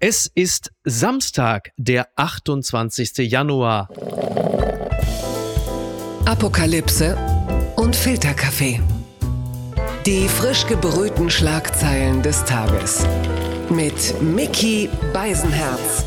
Es ist Samstag, der 28. Januar. Apokalypse und Filterkaffee. Die frisch gebrühten Schlagzeilen des Tages. Mit Mickey Beisenherz.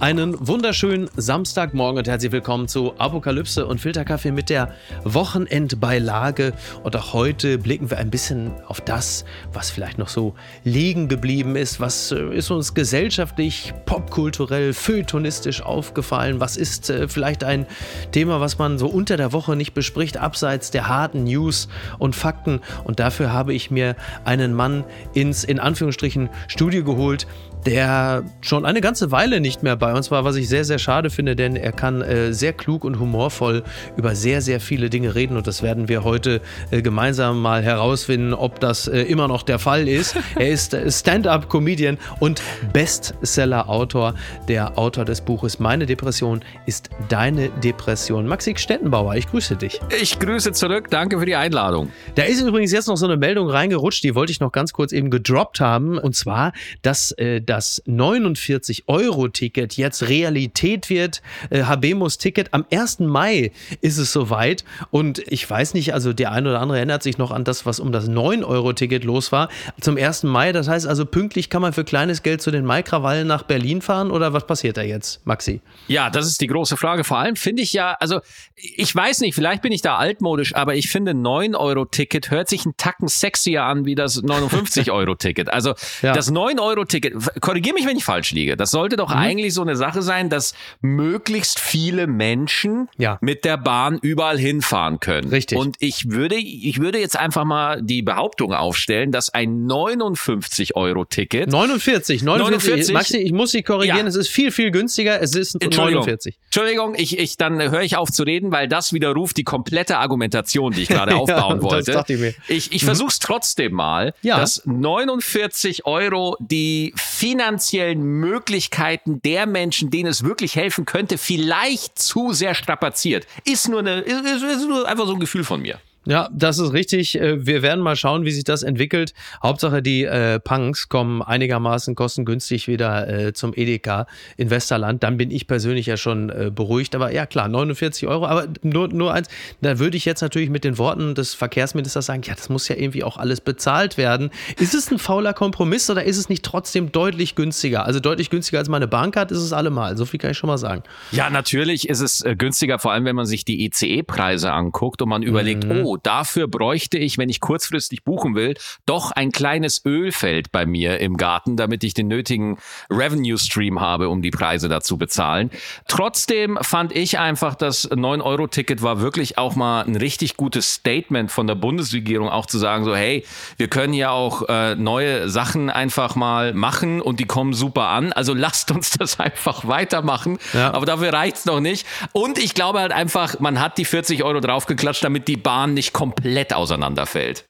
Einen wunderschönen Samstagmorgen und herzlich willkommen zu Apokalypse und Filterkaffee mit der Wochenendbeilage. Und auch heute blicken wir ein bisschen auf das, was vielleicht noch so liegen geblieben ist. Was äh, ist uns gesellschaftlich, popkulturell, feuilletonistisch aufgefallen? Was ist äh, vielleicht ein Thema, was man so unter der Woche nicht bespricht, abseits der harten News und Fakten? Und dafür habe ich mir einen Mann ins, in Anführungsstrichen, Studio geholt, der schon eine ganze Weile nicht mehr bei uns war, was ich sehr, sehr schade finde, denn er kann äh, sehr klug und humorvoll über sehr, sehr viele Dinge reden und das werden wir heute äh, gemeinsam mal herausfinden, ob das äh, immer noch der Fall ist. er ist äh, Stand-up-Comedian und Bestseller-Autor, der Autor des Buches Meine Depression ist deine Depression. Maxi Stettenbauer, ich grüße dich. Ich grüße zurück, danke für die Einladung. Da ist übrigens jetzt noch so eine Meldung reingerutscht, die wollte ich noch ganz kurz eben gedroppt haben und zwar, dass äh, das 49-Euro-Ticket jetzt Realität wird. Äh, Habemus-Ticket. Am 1. Mai ist es soweit. Und ich weiß nicht, also der eine oder andere erinnert sich noch an das, was um das 9-Euro-Ticket los war. Zum 1. Mai. Das heißt also, pünktlich kann man für kleines Geld zu den Maikrawallen nach Berlin fahren oder was passiert da jetzt, Maxi? Ja, das ist die große Frage. Vor allem finde ich ja, also ich weiß nicht, vielleicht bin ich da altmodisch, aber ich finde 9-Euro-Ticket hört sich einen Tacken sexier an wie das 59-Euro-Ticket. Also ja. das 9-Euro-Ticket, korrigiere mich, wenn ich falsch liege. Das sollte doch mhm. eigentlich so eine Sache sein, dass möglichst viele Menschen ja. mit der Bahn überall hinfahren können. Richtig. Und ich würde, ich würde jetzt einfach mal die Behauptung aufstellen, dass ein 59 Euro Ticket 49, 49, 49 Maxi, ich muss Sie korrigieren, ja. es ist viel, viel günstiger, es ist Entschuldigung, 49. Entschuldigung, ich, ich, dann höre ich auf zu reden, weil das widerruft die komplette Argumentation, die ich gerade aufbauen ja, wollte. Das dachte ich mir. Ich, ich mhm. versuche es trotzdem mal, ja. dass 49 Euro die finanziellen Möglichkeiten der Menschen, denen es wirklich helfen könnte, vielleicht zu sehr strapaziert. Ist nur eine, ist, ist nur einfach so ein Gefühl von mir. Ja, das ist richtig. Äh, wir werden mal schauen, wie sich das entwickelt. Hauptsache, die äh, Punks kommen einigermaßen kostengünstig wieder äh, zum Edeka in Westerland. Dann bin ich persönlich ja schon äh, beruhigt. Aber ja, klar, 49 Euro. Aber nur, nur eins, da würde ich jetzt natürlich mit den Worten des Verkehrsministers sagen, ja, das muss ja irgendwie auch alles bezahlt werden. Ist es ein fauler Kompromiss oder ist es nicht trotzdem deutlich günstiger? Also deutlich günstiger als meine Bahncard ist es allemal. So viel kann ich schon mal sagen. Ja, natürlich ist es äh, günstiger, vor allem wenn man sich die ECE-Preise anguckt und man überlegt, mhm. oh, dafür bräuchte ich, wenn ich kurzfristig buchen will, doch ein kleines Ölfeld bei mir im Garten, damit ich den nötigen Revenue Stream habe, um die Preise dazu bezahlen. Trotzdem fand ich einfach, das 9-Euro-Ticket war wirklich auch mal ein richtig gutes Statement von der Bundesregierung, auch zu sagen, so, hey, wir können ja auch äh, neue Sachen einfach mal machen und die kommen super an. Also lasst uns das einfach weitermachen. Ja. Aber dafür reicht's noch nicht. Und ich glaube halt einfach, man hat die 40 Euro draufgeklatscht, damit die Bahn nicht komplett auseinanderfällt.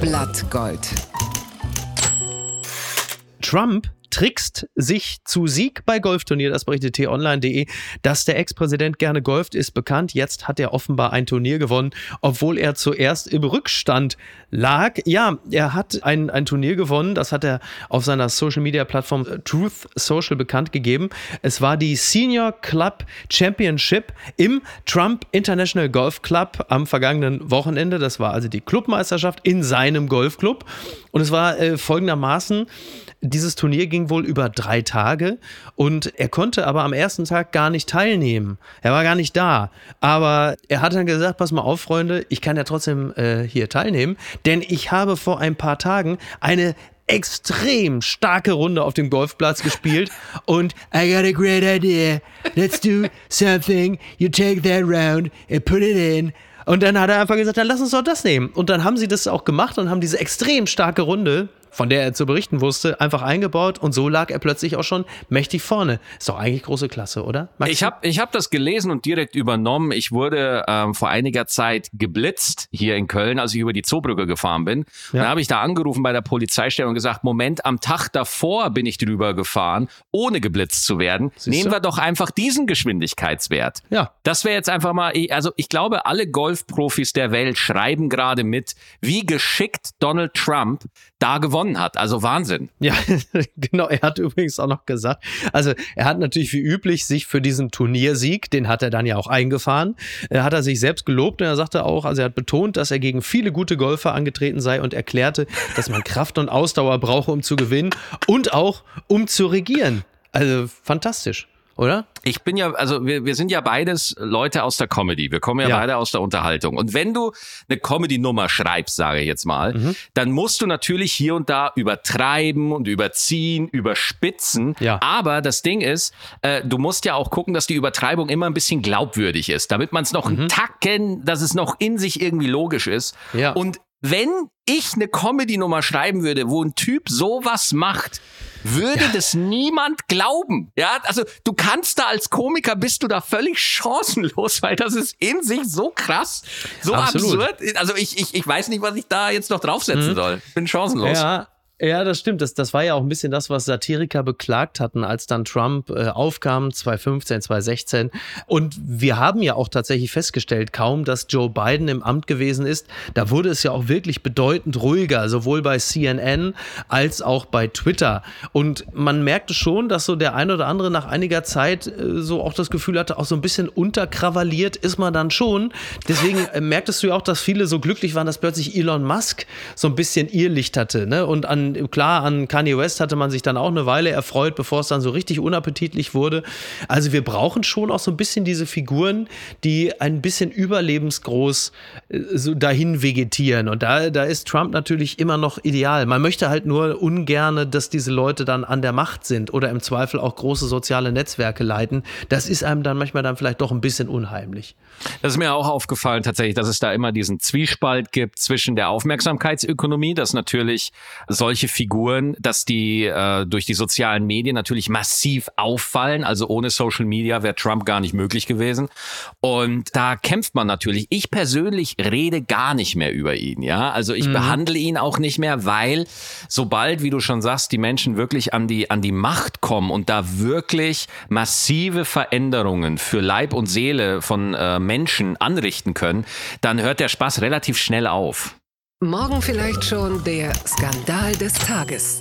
Blattgold. Trump trickst sich zu Sieg bei Golfturnier, das berichtet t-online.de. Dass der Ex-Präsident gerne golft, ist bekannt. Jetzt hat er offenbar ein Turnier gewonnen, obwohl er zuerst im Rückstand lag. Ja, er hat ein, ein Turnier gewonnen, das hat er auf seiner Social-Media-Plattform Truth Social bekannt gegeben. Es war die Senior Club Championship im Trump International Golf Club am vergangenen Wochenende. Das war also die Clubmeisterschaft in seinem Golfclub. Und es war äh, folgendermaßen, dieses Turnier ging wohl über drei Tage und er konnte aber am ersten Tag gar nicht teilnehmen. Er war gar nicht da. Aber er hat dann gesagt, pass mal auf, Freunde, ich kann ja trotzdem äh, hier teilnehmen, denn ich habe vor ein paar Tagen eine extrem starke Runde auf dem Golfplatz gespielt und I got a great idea. Let's do something. You take that round and put it in. Und dann hat er einfach gesagt, dann lass uns doch das nehmen. Und dann haben sie das auch gemacht und haben diese extrem starke Runde von der er zu berichten wusste, einfach eingebaut und so lag er plötzlich auch schon mächtig vorne. Ist doch eigentlich große Klasse, oder? Maxi? Ich habe ich hab das gelesen und direkt übernommen. Ich wurde ähm, vor einiger Zeit geblitzt hier in Köln, als ich über die Zoobrücke gefahren bin. Ja. Dann habe ich da angerufen bei der Polizeistelle und gesagt, Moment, am Tag davor bin ich drüber gefahren, ohne geblitzt zu werden. Siehst Nehmen wir doch einfach diesen Geschwindigkeitswert. Ja. Das wäre jetzt einfach mal, also ich glaube, alle Golfprofis der Welt schreiben gerade mit, wie geschickt Donald Trump da gewonnen hat. Also Wahnsinn. Ja, genau. Er hat übrigens auch noch gesagt, also er hat natürlich wie üblich sich für diesen Turniersieg, den hat er dann ja auch eingefahren, äh, hat er sich selbst gelobt und er sagte auch, also er hat betont, dass er gegen viele gute Golfer angetreten sei und erklärte, dass man Kraft und Ausdauer brauche, um zu gewinnen und auch um zu regieren. Also fantastisch oder? Ich bin ja, also wir, wir sind ja beides Leute aus der Comedy. Wir kommen ja, ja. beide aus der Unterhaltung. Und wenn du eine Comedy-Nummer schreibst, sage ich jetzt mal, mhm. dann musst du natürlich hier und da übertreiben und überziehen, überspitzen. Ja. Aber das Ding ist, äh, du musst ja auch gucken, dass die Übertreibung immer ein bisschen glaubwürdig ist, damit man es noch mhm. einen Tacken, dass es noch in sich irgendwie logisch ist. Ja. Und wenn ich eine Comedy-Nummer schreiben würde, wo ein Typ sowas macht, würde ja. das niemand glauben. Ja, also du kannst da als Komiker bist du da völlig chancenlos, weil das ist in sich so krass, so Absolut. absurd. Also ich, ich, ich weiß nicht, was ich da jetzt noch draufsetzen mhm. soll. Bin chancenlos. Ja, ja, das stimmt. Das, das war ja auch ein bisschen das, was Satiriker beklagt hatten, als dann Trump äh, aufkam, 2015, 2016. Und wir haben ja auch tatsächlich festgestellt, kaum dass Joe Biden im Amt gewesen ist, da wurde es ja auch wirklich bedeutend ruhiger, sowohl bei CNN als auch bei Twitter. Und man merkte schon, dass so der ein oder andere nach einiger Zeit äh, so auch das Gefühl hatte, auch so ein bisschen unterkrawalliert ist man dann schon. Deswegen äh, merktest du ja auch, dass viele so glücklich waren, dass plötzlich Elon Musk so ein bisschen Irrlicht hatte ne? und an klar, an Kanye West hatte man sich dann auch eine Weile erfreut, bevor es dann so richtig unappetitlich wurde. Also wir brauchen schon auch so ein bisschen diese Figuren, die ein bisschen überlebensgroß äh, so dahin vegetieren. Und da, da ist Trump natürlich immer noch ideal. Man möchte halt nur ungerne, dass diese Leute dann an der Macht sind oder im Zweifel auch große soziale Netzwerke leiten. Das ist einem dann manchmal dann vielleicht doch ein bisschen unheimlich. Das ist mir auch aufgefallen tatsächlich, dass es da immer diesen Zwiespalt gibt zwischen der Aufmerksamkeitsökonomie, dass natürlich solche Figuren, dass die äh, durch die sozialen Medien natürlich massiv auffallen. Also ohne Social Media wäre Trump gar nicht möglich gewesen. Und da kämpft man natürlich. Ich persönlich rede gar nicht mehr über ihn. Ja, also ich mhm. behandle ihn auch nicht mehr, weil sobald, wie du schon sagst, die Menschen wirklich an die an die Macht kommen und da wirklich massive Veränderungen für Leib und Seele von äh, Menschen anrichten können, dann hört der Spaß relativ schnell auf. Morgen vielleicht schon der Skandal des Tages.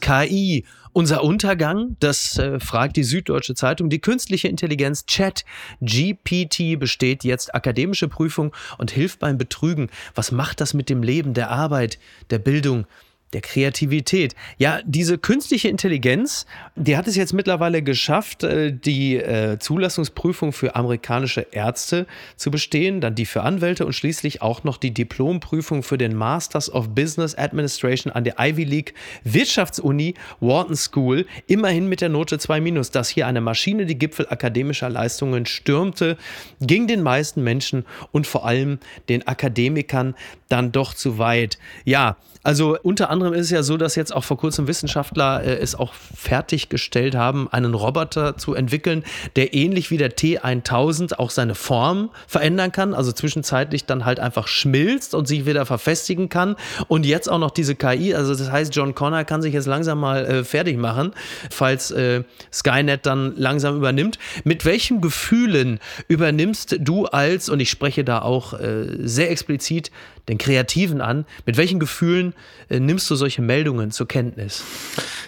KI. Unser Untergang, das äh, fragt die Süddeutsche Zeitung. Die künstliche Intelligenz Chat GPT besteht jetzt akademische Prüfung und hilft beim Betrügen. Was macht das mit dem Leben, der Arbeit, der Bildung? Der Kreativität. Ja, diese künstliche Intelligenz, die hat es jetzt mittlerweile geschafft, äh, die äh, Zulassungsprüfung für amerikanische Ärzte zu bestehen, dann die für Anwälte und schließlich auch noch die Diplomprüfung für den Masters of Business Administration an der Ivy League Wirtschaftsuni Wharton School, immerhin mit der Note 2-, dass hier eine Maschine die Gipfel akademischer Leistungen stürmte, ging den meisten Menschen und vor allem den Akademikern dann doch zu weit. Ja, also unter anderem ist es ja so, dass jetzt auch vor kurzem Wissenschaftler äh, es auch fertiggestellt haben, einen Roboter zu entwickeln, der ähnlich wie der T1000 auch seine Form verändern kann, also zwischenzeitlich dann halt einfach schmilzt und sich wieder verfestigen kann. Und jetzt auch noch diese KI, also das heißt, John Connor kann sich jetzt langsam mal äh, fertig machen, falls äh, Skynet dann langsam übernimmt. Mit welchen Gefühlen übernimmst du als, und ich spreche da auch äh, sehr explizit, den Kreativen an. Mit welchen Gefühlen äh, nimmst du solche Meldungen zur Kenntnis?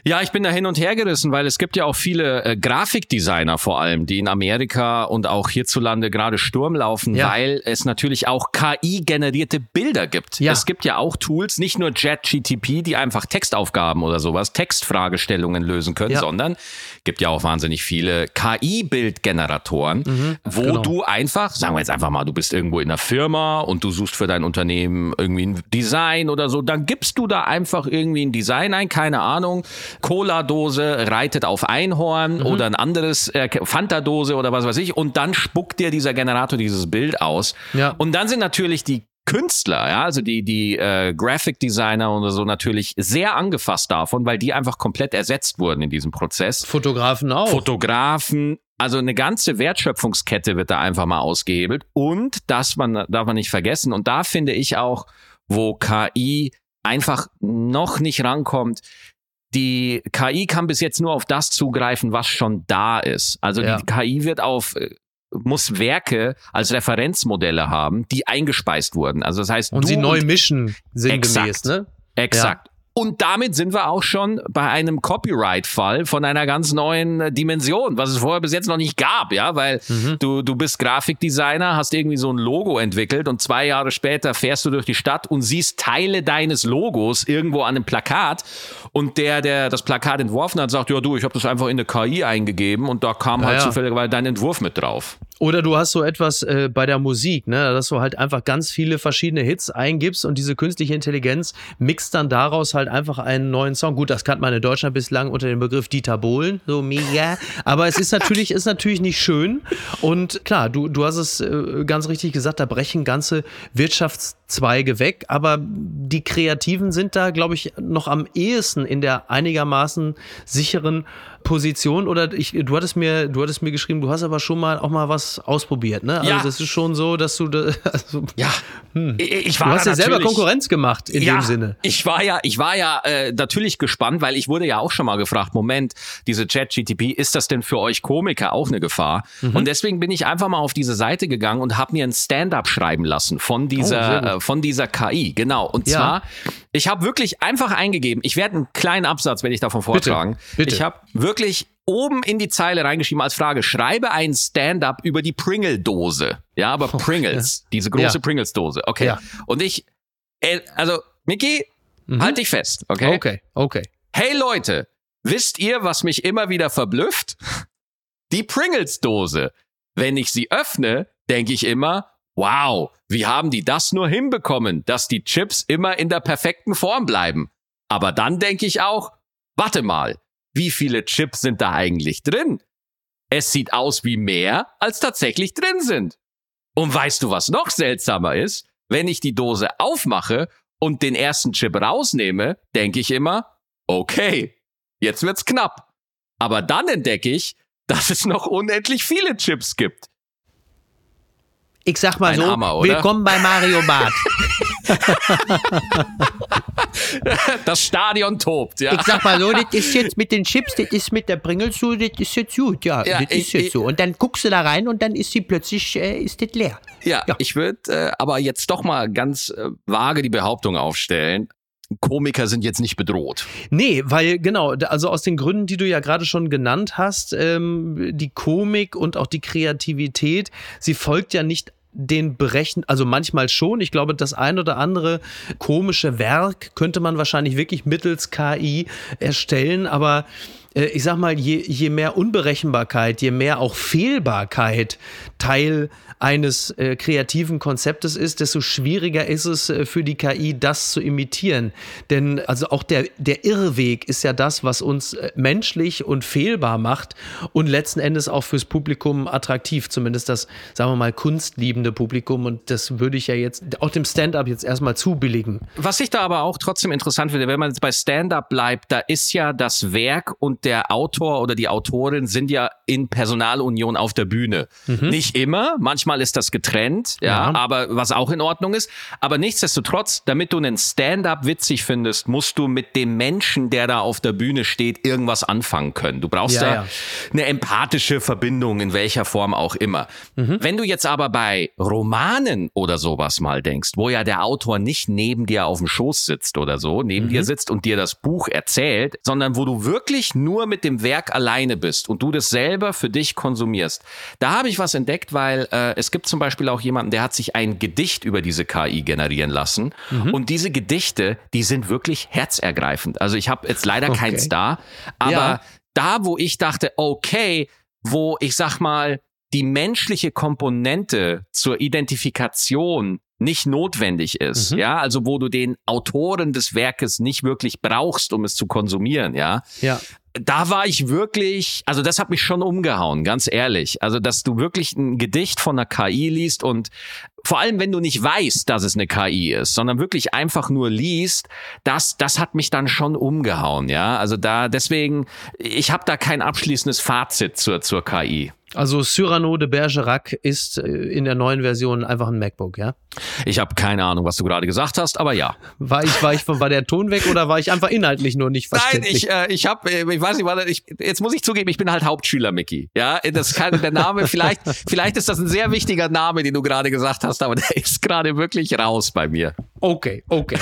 Ja, ich bin da hin und her gerissen, weil es gibt ja auch viele äh, Grafikdesigner vor allem, die in Amerika und auch hierzulande gerade Sturm laufen, ja. weil es natürlich auch KI-generierte Bilder gibt. Ja. Es gibt ja auch Tools, nicht nur JetGTP, die einfach Textaufgaben oder sowas, Textfragestellungen lösen können, ja. sondern gibt ja auch wahnsinnig viele KI-Bildgeneratoren, mhm, wo genau. du einfach, sagen wir jetzt einfach mal, du bist irgendwo in einer Firma und du suchst für dein Unternehmen irgendwie ein Design oder so, dann gibst du da einfach irgendwie ein Design ein, keine Ahnung. Cola-Dose reitet auf Einhorn mhm. oder ein anderes äh, Fanta-Dose oder was weiß ich und dann spuckt dir dieser Generator dieses Bild aus. Ja. Und dann sind natürlich die Künstler, ja, also die, die äh, Graphic Designer oder so natürlich sehr angefasst davon, weil die einfach komplett ersetzt wurden in diesem Prozess. Fotografen auch. Fotografen, also eine ganze Wertschöpfungskette wird da einfach mal ausgehebelt. Und das man, darf man nicht vergessen. Und da finde ich auch, wo KI einfach noch nicht rankommt, die KI kann bis jetzt nur auf das zugreifen, was schon da ist. Also ja. die KI wird auf äh, muss Werke als Referenzmodelle haben, die eingespeist wurden. Also das heißt, und sie neu mischen sinngemäß, exakt, ne? Exakt. Ja. Und damit sind wir auch schon bei einem Copyright-Fall von einer ganz neuen Dimension, was es vorher bis jetzt noch nicht gab, ja, weil mhm. du, du bist Grafikdesigner, hast irgendwie so ein Logo entwickelt und zwei Jahre später fährst du durch die Stadt und siehst Teile deines Logos irgendwo an einem Plakat und der, der das Plakat entworfen hat, sagt, ja du, ich habe das einfach in eine KI eingegeben und da kam ja, halt ja. zufälligerweise dein Entwurf mit drauf. Oder du hast so etwas äh, bei der Musik, ne, dass du halt einfach ganz viele verschiedene Hits eingibst und diese künstliche Intelligenz mixt dann daraus halt einfach einen neuen Song. Gut, das kannte man in Deutschland bislang unter dem Begriff Dieter Bohlen, so mega. Aber es ist natürlich, ist natürlich nicht schön. Und klar, du, du hast es äh, ganz richtig gesagt, da brechen ganze Wirtschaftszweige weg. Aber die Kreativen sind da, glaube ich, noch am ehesten in der einigermaßen sicheren Position oder ich, du hattest mir, du hattest mir geschrieben, du hast aber schon mal auch mal was ausprobiert, ne? Also ja. das ist schon so, dass du, also, ja, hm. ich war du hast ja selber Konkurrenz gemacht in ja, dem Sinne. Ich war ja, ich war ja äh, natürlich gespannt, weil ich wurde ja auch schon mal gefragt, Moment, diese Chat-GTP, ist das denn für euch Komiker auch eine Gefahr? Mhm. Und deswegen bin ich einfach mal auf diese Seite gegangen und habe mir ein Stand-up schreiben lassen von dieser, oh, äh, von dieser KI, genau. Und ja. zwar ich habe wirklich einfach eingegeben, ich werde einen kleinen Absatz, wenn ich davon vortragen. Bitte, bitte. Ich habe wirklich oben in die Zeile reingeschrieben als Frage, schreibe ein Stand-up über die Pringle-Dose. Ja, aber oh, Pringles, ja. diese große ja. Pringles-Dose. Okay. Ja. Und ich, äh, also, Mickey, mhm. halt dich fest, okay? Okay, okay. Hey Leute, wisst ihr, was mich immer wieder verblüfft? Die Pringles-Dose. Wenn ich sie öffne, denke ich immer, wow, wie haben die das nur hinbekommen, dass die Chips immer in der perfekten Form bleiben? Aber dann denke ich auch, warte mal, wie viele Chips sind da eigentlich drin? Es sieht aus wie mehr, als tatsächlich drin sind. Und weißt du, was noch seltsamer ist? Wenn ich die Dose aufmache und den ersten Chip rausnehme, denke ich immer, okay, jetzt wird's knapp. Aber dann entdecke ich, dass es noch unendlich viele Chips gibt. Ich sag mal Ein so, Hammer, willkommen bei Mario Bart. das Stadion tobt, ja. Ich sag mal so, das ist jetzt mit den Chips, das ist mit der Pringles so, das ist jetzt gut, ja, ja das ich, ist jetzt ich, so. Und dann guckst du da rein und dann ist sie plötzlich, äh, ist das leer. Ja, ja. ich würde äh, aber jetzt doch mal ganz äh, vage die Behauptung aufstellen, Komiker sind jetzt nicht bedroht. Nee, weil genau, also aus den Gründen, die du ja gerade schon genannt hast, ähm, die Komik und auch die Kreativität, sie folgt ja nicht den Berechen, also manchmal schon. Ich glaube, das ein oder andere komische Werk könnte man wahrscheinlich wirklich mittels KI erstellen, aber äh, ich sag mal, je, je mehr Unberechenbarkeit, je mehr auch Fehlbarkeit Teil eines äh, kreativen Konzeptes ist, desto schwieriger ist es äh, für die KI, das zu imitieren. Denn also auch der, der Irrweg ist ja das, was uns äh, menschlich und fehlbar macht und letzten Endes auch fürs Publikum attraktiv, zumindest das, sagen wir mal, kunstliebende Publikum. Und das würde ich ja jetzt auch dem Stand-up jetzt erstmal zubilligen. Was ich da aber auch trotzdem interessant finde, wenn man jetzt bei Stand-up bleibt, da ist ja das Werk und der Autor oder die Autorin sind ja in Personalunion auf der Bühne. Mhm. Nicht immer, manchmal ist das getrennt, ja, ja, aber was auch in Ordnung ist. Aber nichtsdestotrotz, damit du einen Stand-up witzig findest, musst du mit dem Menschen, der da auf der Bühne steht, irgendwas anfangen können. Du brauchst ja, da ja. eine empathische Verbindung, in welcher Form auch immer. Mhm. Wenn du jetzt aber bei Romanen oder sowas mal denkst, wo ja der Autor nicht neben dir auf dem Schoß sitzt oder so, neben mhm. dir sitzt und dir das Buch erzählt, sondern wo du wirklich nur mit dem Werk alleine bist und du das selber für dich konsumierst. Da habe ich was entdeckt, weil äh, es gibt zum Beispiel auch jemanden, der hat sich ein Gedicht über diese KI generieren lassen. Mhm. Und diese Gedichte, die sind wirklich herzergreifend. Also ich habe jetzt leider okay. keins da, aber ja. da, wo ich dachte, okay, wo ich sag mal, die menschliche Komponente zur Identifikation nicht notwendig ist, mhm. ja, also wo du den Autoren des Werkes nicht wirklich brauchst, um es zu konsumieren, ja. Ja da war ich wirklich, also das hat mich schon umgehauen, ganz ehrlich. Also, dass du wirklich ein Gedicht von einer KI liest und vor allem, wenn du nicht weißt, dass es eine KI ist, sondern wirklich einfach nur liest, das, das hat mich dann schon umgehauen, ja. Also da, deswegen, ich habe da kein abschließendes Fazit zur, zur KI. Also Cyrano de Bergerac ist äh, in der neuen Version einfach ein MacBook, ja? Ich habe keine Ahnung, was du gerade gesagt hast, aber ja. War ich, war ich, war der Ton weg oder war ich einfach inhaltlich nur nicht verständlich? Nein, ich, äh, ich habe, äh, ich weiß nicht, warte, ich, jetzt muss ich zugeben, ich bin halt Hauptschüler, Mickey. Ja, das kann der Name vielleicht, vielleicht ist das ein sehr wichtiger Name, den du gerade gesagt hast, aber der ist gerade wirklich raus bei mir. Okay, okay.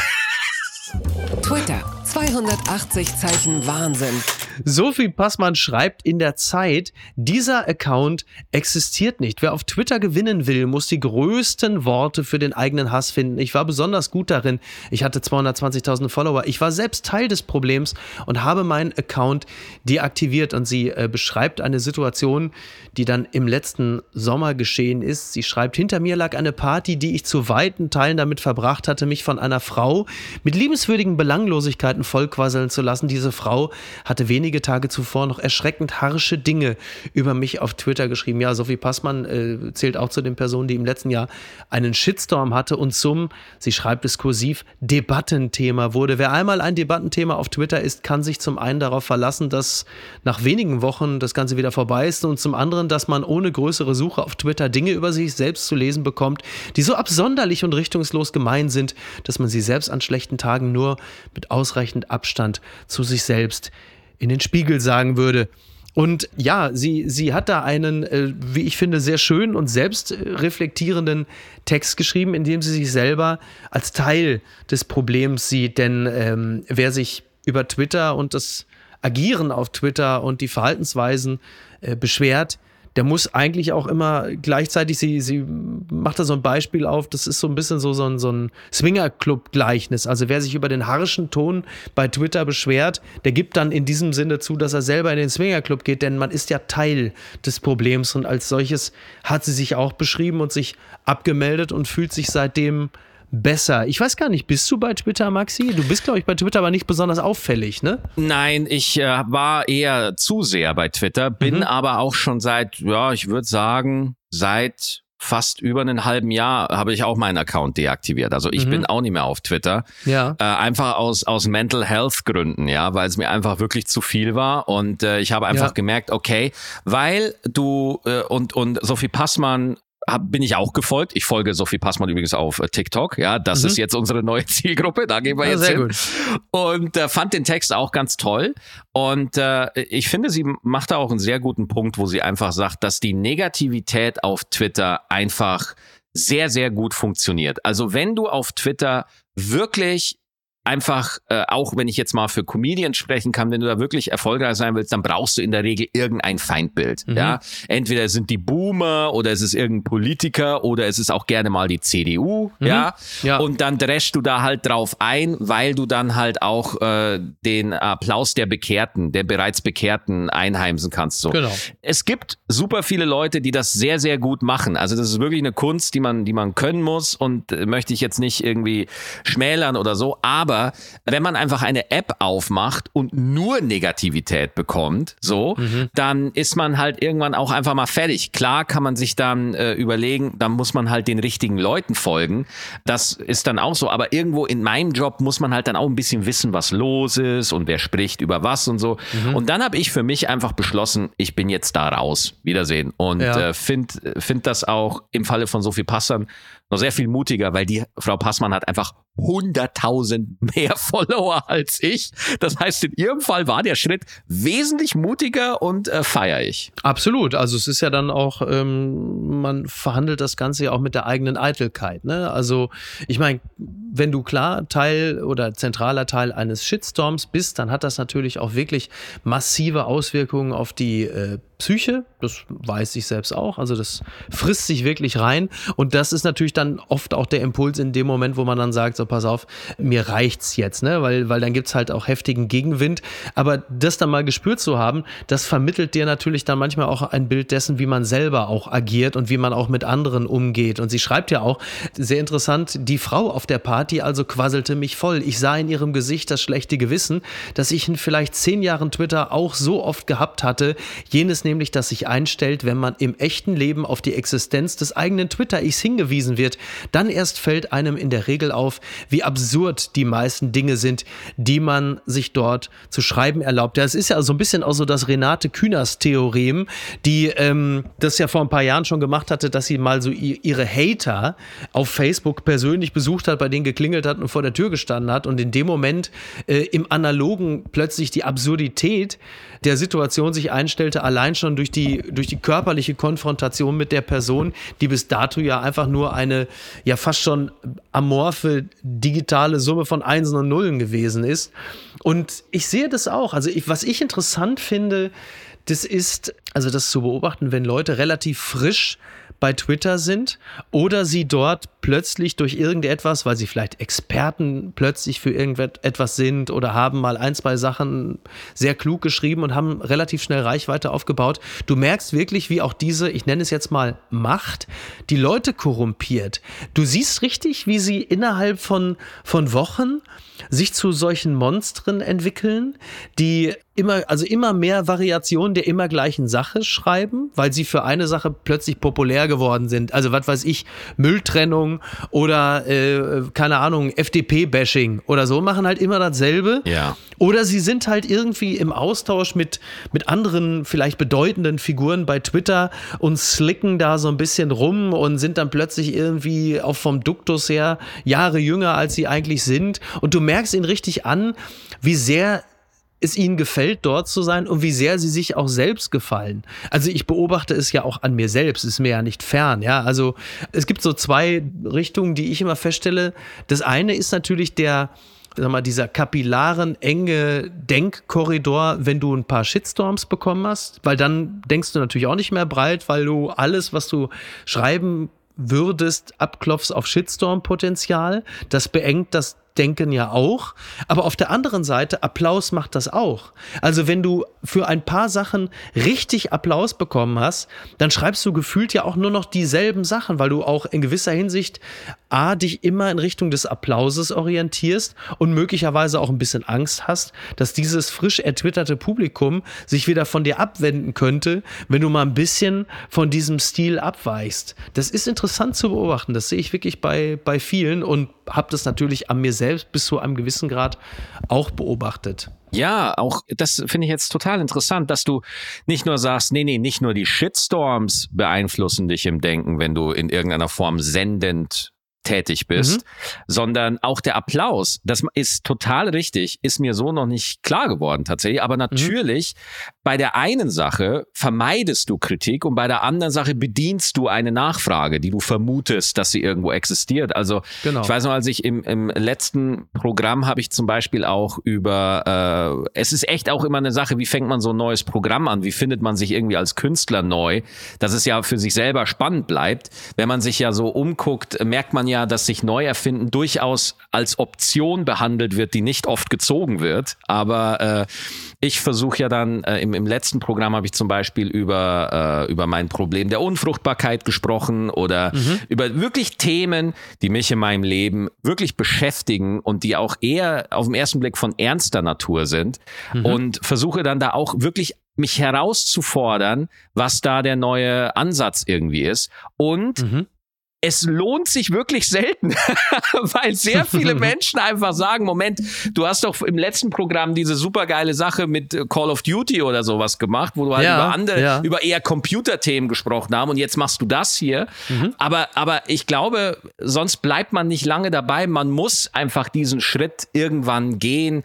Twitter 280 Zeichen Wahnsinn. Sophie Passmann schreibt in der Zeit, dieser Account existiert nicht. Wer auf Twitter gewinnen will, muss die größten Worte für den eigenen Hass finden. Ich war besonders gut darin. Ich hatte 220.000 Follower. Ich war selbst Teil des Problems und habe meinen Account deaktiviert. Und sie äh, beschreibt eine Situation, die dann im letzten Sommer geschehen ist. Sie schreibt, hinter mir lag eine Party, die ich zu weiten Teilen damit verbracht hatte, mich von einer Frau mit liebenswürdigen Belanglosigkeiten vollquasseln zu lassen. Diese Frau hatte wenige Tage zuvor noch erschreckend harsche Dinge über mich auf Twitter geschrieben. Ja, Sophie Passmann äh, zählt auch zu den Personen, die im letzten Jahr einen Shitstorm hatte und zum, sie schreibt es kursiv, Debattenthema wurde. Wer einmal ein Debattenthema auf Twitter ist, kann sich zum einen darauf verlassen, dass nach wenigen Wochen das Ganze wieder vorbei ist und zum anderen, dass man ohne größere Suche auf Twitter Dinge über sich selbst zu lesen bekommt, die so absonderlich und richtungslos gemein sind, dass man sie selbst an schlechten Tagen nur mit ausreichend Abstand zu sich selbst in den Spiegel sagen würde. Und ja, sie, sie hat da einen, äh, wie ich finde, sehr schönen und selbstreflektierenden Text geschrieben, in dem sie sich selber als Teil des Problems sieht. Denn ähm, wer sich über Twitter und das Agieren auf Twitter und die Verhaltensweisen äh, beschwert, der muss eigentlich auch immer gleichzeitig, sie, sie macht da so ein Beispiel auf, das ist so ein bisschen so, so ein, so ein Swinger-Club-Gleichnis. Also wer sich über den harschen Ton bei Twitter beschwert, der gibt dann in diesem Sinne zu, dass er selber in den Swinger-Club geht, denn man ist ja Teil des Problems und als solches hat sie sich auch beschrieben und sich abgemeldet und fühlt sich seitdem besser. Ich weiß gar nicht, bist du bei Twitter, Maxi? Du bist, glaube ich, bei Twitter aber nicht besonders auffällig, ne? Nein, ich äh, war eher zu sehr bei Twitter, bin mhm. aber auch schon seit, ja, ich würde sagen, seit fast über einen halben Jahr habe ich auch meinen Account deaktiviert. Also ich mhm. bin auch nicht mehr auf Twitter. Ja. Äh, einfach aus, aus Mental Health Gründen, ja, weil es mir einfach wirklich zu viel war. Und äh, ich habe einfach ja. gemerkt, okay, weil du äh, und, und Sophie Passmann hab, bin ich auch gefolgt. Ich folge Sophie Passmann übrigens auf äh, TikTok. Ja, das mhm. ist jetzt unsere neue Zielgruppe. Da gehen wir ja, jetzt hin. Gut. Und äh, fand den Text auch ganz toll. Und äh, ich finde, sie macht da auch einen sehr guten Punkt, wo sie einfach sagt, dass die Negativität auf Twitter einfach sehr, sehr gut funktioniert. Also wenn du auf Twitter wirklich einfach, äh, auch wenn ich jetzt mal für Comedians sprechen kann, wenn du da wirklich erfolgreich sein willst, dann brauchst du in der Regel irgendein Feindbild. Mhm. Ja, entweder sind die Boomer oder es ist irgendein Politiker oder es ist auch gerne mal die CDU. Mhm. Ja? ja, und dann dreschst du da halt drauf ein, weil du dann halt auch äh, den Applaus der Bekehrten, der bereits Bekehrten einheimsen kannst. So. Genau. Es gibt super viele Leute, die das sehr, sehr gut machen. Also das ist wirklich eine Kunst, die man, die man können muss und äh, möchte ich jetzt nicht irgendwie schmälern oder so, aber aber wenn man einfach eine App aufmacht und nur Negativität bekommt, so, mhm. dann ist man halt irgendwann auch einfach mal fertig. Klar kann man sich dann äh, überlegen, dann muss man halt den richtigen Leuten folgen. Das ist dann auch so. Aber irgendwo in meinem Job muss man halt dann auch ein bisschen wissen, was los ist und wer spricht über was und so. Mhm. Und dann habe ich für mich einfach beschlossen, ich bin jetzt da raus. Wiedersehen. Und ja. äh, finde find das auch im Falle von Sophie Passern noch sehr viel mutiger, weil die Frau Passmann hat einfach 100.000 mehr Follower als ich. Das heißt, in ihrem Fall war der Schritt wesentlich mutiger und äh, feier ich. Absolut. Also es ist ja dann auch, ähm, man verhandelt das Ganze ja auch mit der eigenen Eitelkeit. Ne? Also ich meine, wenn du klar Teil oder zentraler Teil eines Shitstorms bist, dann hat das natürlich auch wirklich massive Auswirkungen auf die äh, Psyche. Das weiß ich selbst auch. Also das frisst sich wirklich rein. Und das ist natürlich dann oft auch der Impuls in dem Moment, wo man dann sagt, so pass auf, mir reicht's jetzt, ne? Weil, weil dann gibt's halt auch heftigen Gegenwind. Aber das dann mal gespürt zu haben, das vermittelt dir natürlich dann manchmal auch ein Bild dessen, wie man selber auch agiert und wie man auch mit anderen umgeht. Und sie schreibt ja auch, sehr interessant, die Frau auf der Party also quasselte mich voll. Ich sah in ihrem Gesicht das schlechte Gewissen, dass ich in vielleicht zehn Jahren Twitter auch so oft gehabt hatte. Jenes nämlich, das sich einstellt, wenn man im echten Leben auf die Existenz des eigenen Twitter-Ichs hingewiesen wird. Dann erst fällt einem in der Regel auf, wie absurd die meisten Dinge sind, die man sich dort zu schreiben erlaubt. Ja, es ist ja so ein bisschen auch so das Renate Künast-Theorem, die ähm, das ja vor ein paar Jahren schon gemacht hatte, dass sie mal so ihre Hater auf Facebook persönlich besucht hat, bei denen geklingelt hat und vor der Tür gestanden hat und in dem Moment äh, im Analogen plötzlich die Absurdität der Situation sich einstellte, allein schon durch die, durch die körperliche Konfrontation mit der Person, die bis dato ja einfach nur eine ja fast schon amorphe digitale Summe von Einsen und Nullen gewesen ist. Und ich sehe das auch. Also ich, was ich interessant finde, das ist, also das zu beobachten, wenn Leute relativ frisch bei Twitter sind oder sie dort plötzlich durch irgendetwas, weil sie vielleicht Experten plötzlich für irgendetwas sind oder haben mal ein, zwei Sachen sehr klug geschrieben und haben relativ schnell Reichweite aufgebaut. Du merkst wirklich, wie auch diese, ich nenne es jetzt mal Macht, die Leute korrumpiert. Du siehst richtig, wie sie innerhalb von, von Wochen sich zu solchen Monstern entwickeln, die immer, also immer mehr Variationen der immer gleichen Sache schreiben, weil sie für eine Sache plötzlich populär geworden sind. Also was weiß ich, Mülltrennung oder äh, keine Ahnung, FDP-Bashing oder so, machen halt immer dasselbe. Ja. Oder sie sind halt irgendwie im Austausch mit, mit anderen, vielleicht bedeutenden Figuren bei Twitter und slicken da so ein bisschen rum und sind dann plötzlich irgendwie auch vom Duktus her Jahre jünger, als sie eigentlich sind. Und du merkst ihn richtig an, wie sehr es ihnen gefällt, dort zu sein und wie sehr sie sich auch selbst gefallen. Also ich beobachte es ja auch an mir selbst, ist mir ja nicht fern, ja. Also es gibt so zwei Richtungen, die ich immer feststelle. Das eine ist natürlich der, sag mal, dieser kapillaren, enge Denkkorridor, wenn du ein paar Shitstorms bekommen hast, weil dann denkst du natürlich auch nicht mehr breit, weil du alles, was du schreiben würdest, abklopfst auf Shitstorm-Potenzial. Das beengt das denken ja auch. Aber auf der anderen Seite, Applaus macht das auch. Also wenn du für ein paar Sachen richtig Applaus bekommen hast, dann schreibst du gefühlt ja auch nur noch dieselben Sachen, weil du auch in gewisser Hinsicht A, dich immer in Richtung des Applauses orientierst und möglicherweise auch ein bisschen Angst hast, dass dieses frisch ertwitterte Publikum sich wieder von dir abwenden könnte, wenn du mal ein bisschen von diesem Stil abweichst. Das ist interessant zu beobachten. Das sehe ich wirklich bei, bei vielen und habe das natürlich an mir selbst bis zu einem gewissen Grad auch beobachtet. Ja, auch das finde ich jetzt total interessant, dass du nicht nur sagst, nee, nee, nicht nur die Shitstorms beeinflussen dich im Denken, wenn du in irgendeiner Form sendend tätig bist, mhm. sondern auch der Applaus, das ist total richtig, ist mir so noch nicht klar geworden tatsächlich. Aber mhm. natürlich, mhm. bei der einen Sache vermeidest du Kritik und bei der anderen Sache bedienst du eine Nachfrage, die du vermutest, dass sie irgendwo existiert. Also genau. ich weiß noch, als ich im, im letzten Programm habe ich zum Beispiel auch über, äh, es ist echt auch immer eine Sache, wie fängt man so ein neues Programm an, wie findet man sich irgendwie als Künstler neu, dass es ja für sich selber spannend bleibt. Wenn man sich ja so umguckt, merkt man ja, ja, dass sich Neuerfinden durchaus als Option behandelt wird, die nicht oft gezogen wird. Aber äh, ich versuche ja dann, äh, im, im letzten Programm habe ich zum Beispiel über, äh, über mein Problem der Unfruchtbarkeit gesprochen oder mhm. über wirklich Themen, die mich in meinem Leben wirklich beschäftigen und die auch eher auf den ersten Blick von ernster Natur sind. Mhm. Und versuche dann da auch wirklich mich herauszufordern, was da der neue Ansatz irgendwie ist. Und mhm es lohnt sich wirklich selten, weil sehr viele Menschen einfach sagen, Moment, du hast doch im letzten Programm diese supergeile Sache mit Call of Duty oder sowas gemacht, wo du halt ja, über andere, ja. über eher Computerthemen gesprochen haben und jetzt machst du das hier. Mhm. Aber, aber ich glaube, sonst bleibt man nicht lange dabei. Man muss einfach diesen Schritt irgendwann gehen,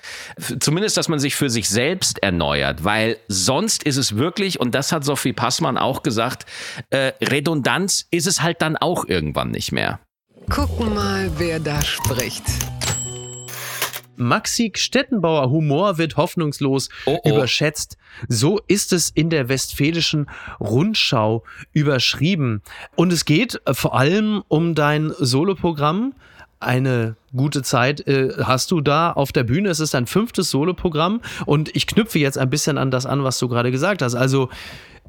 zumindest, dass man sich für sich selbst erneuert, weil sonst ist es wirklich, und das hat Sophie Passmann auch gesagt, äh, Redundanz ist es halt dann auch irgendwie irgendwann nicht mehr. Gucken mal, wer da spricht. Maxi Stettenbauer Humor wird hoffnungslos oh oh. überschätzt. So ist es in der Westfälischen Rundschau überschrieben. Und es geht vor allem um dein Soloprogramm. Eine gute Zeit äh, hast du da auf der Bühne. Es ist dein fünftes Soloprogramm und ich knüpfe jetzt ein bisschen an das an, was du gerade gesagt hast. Also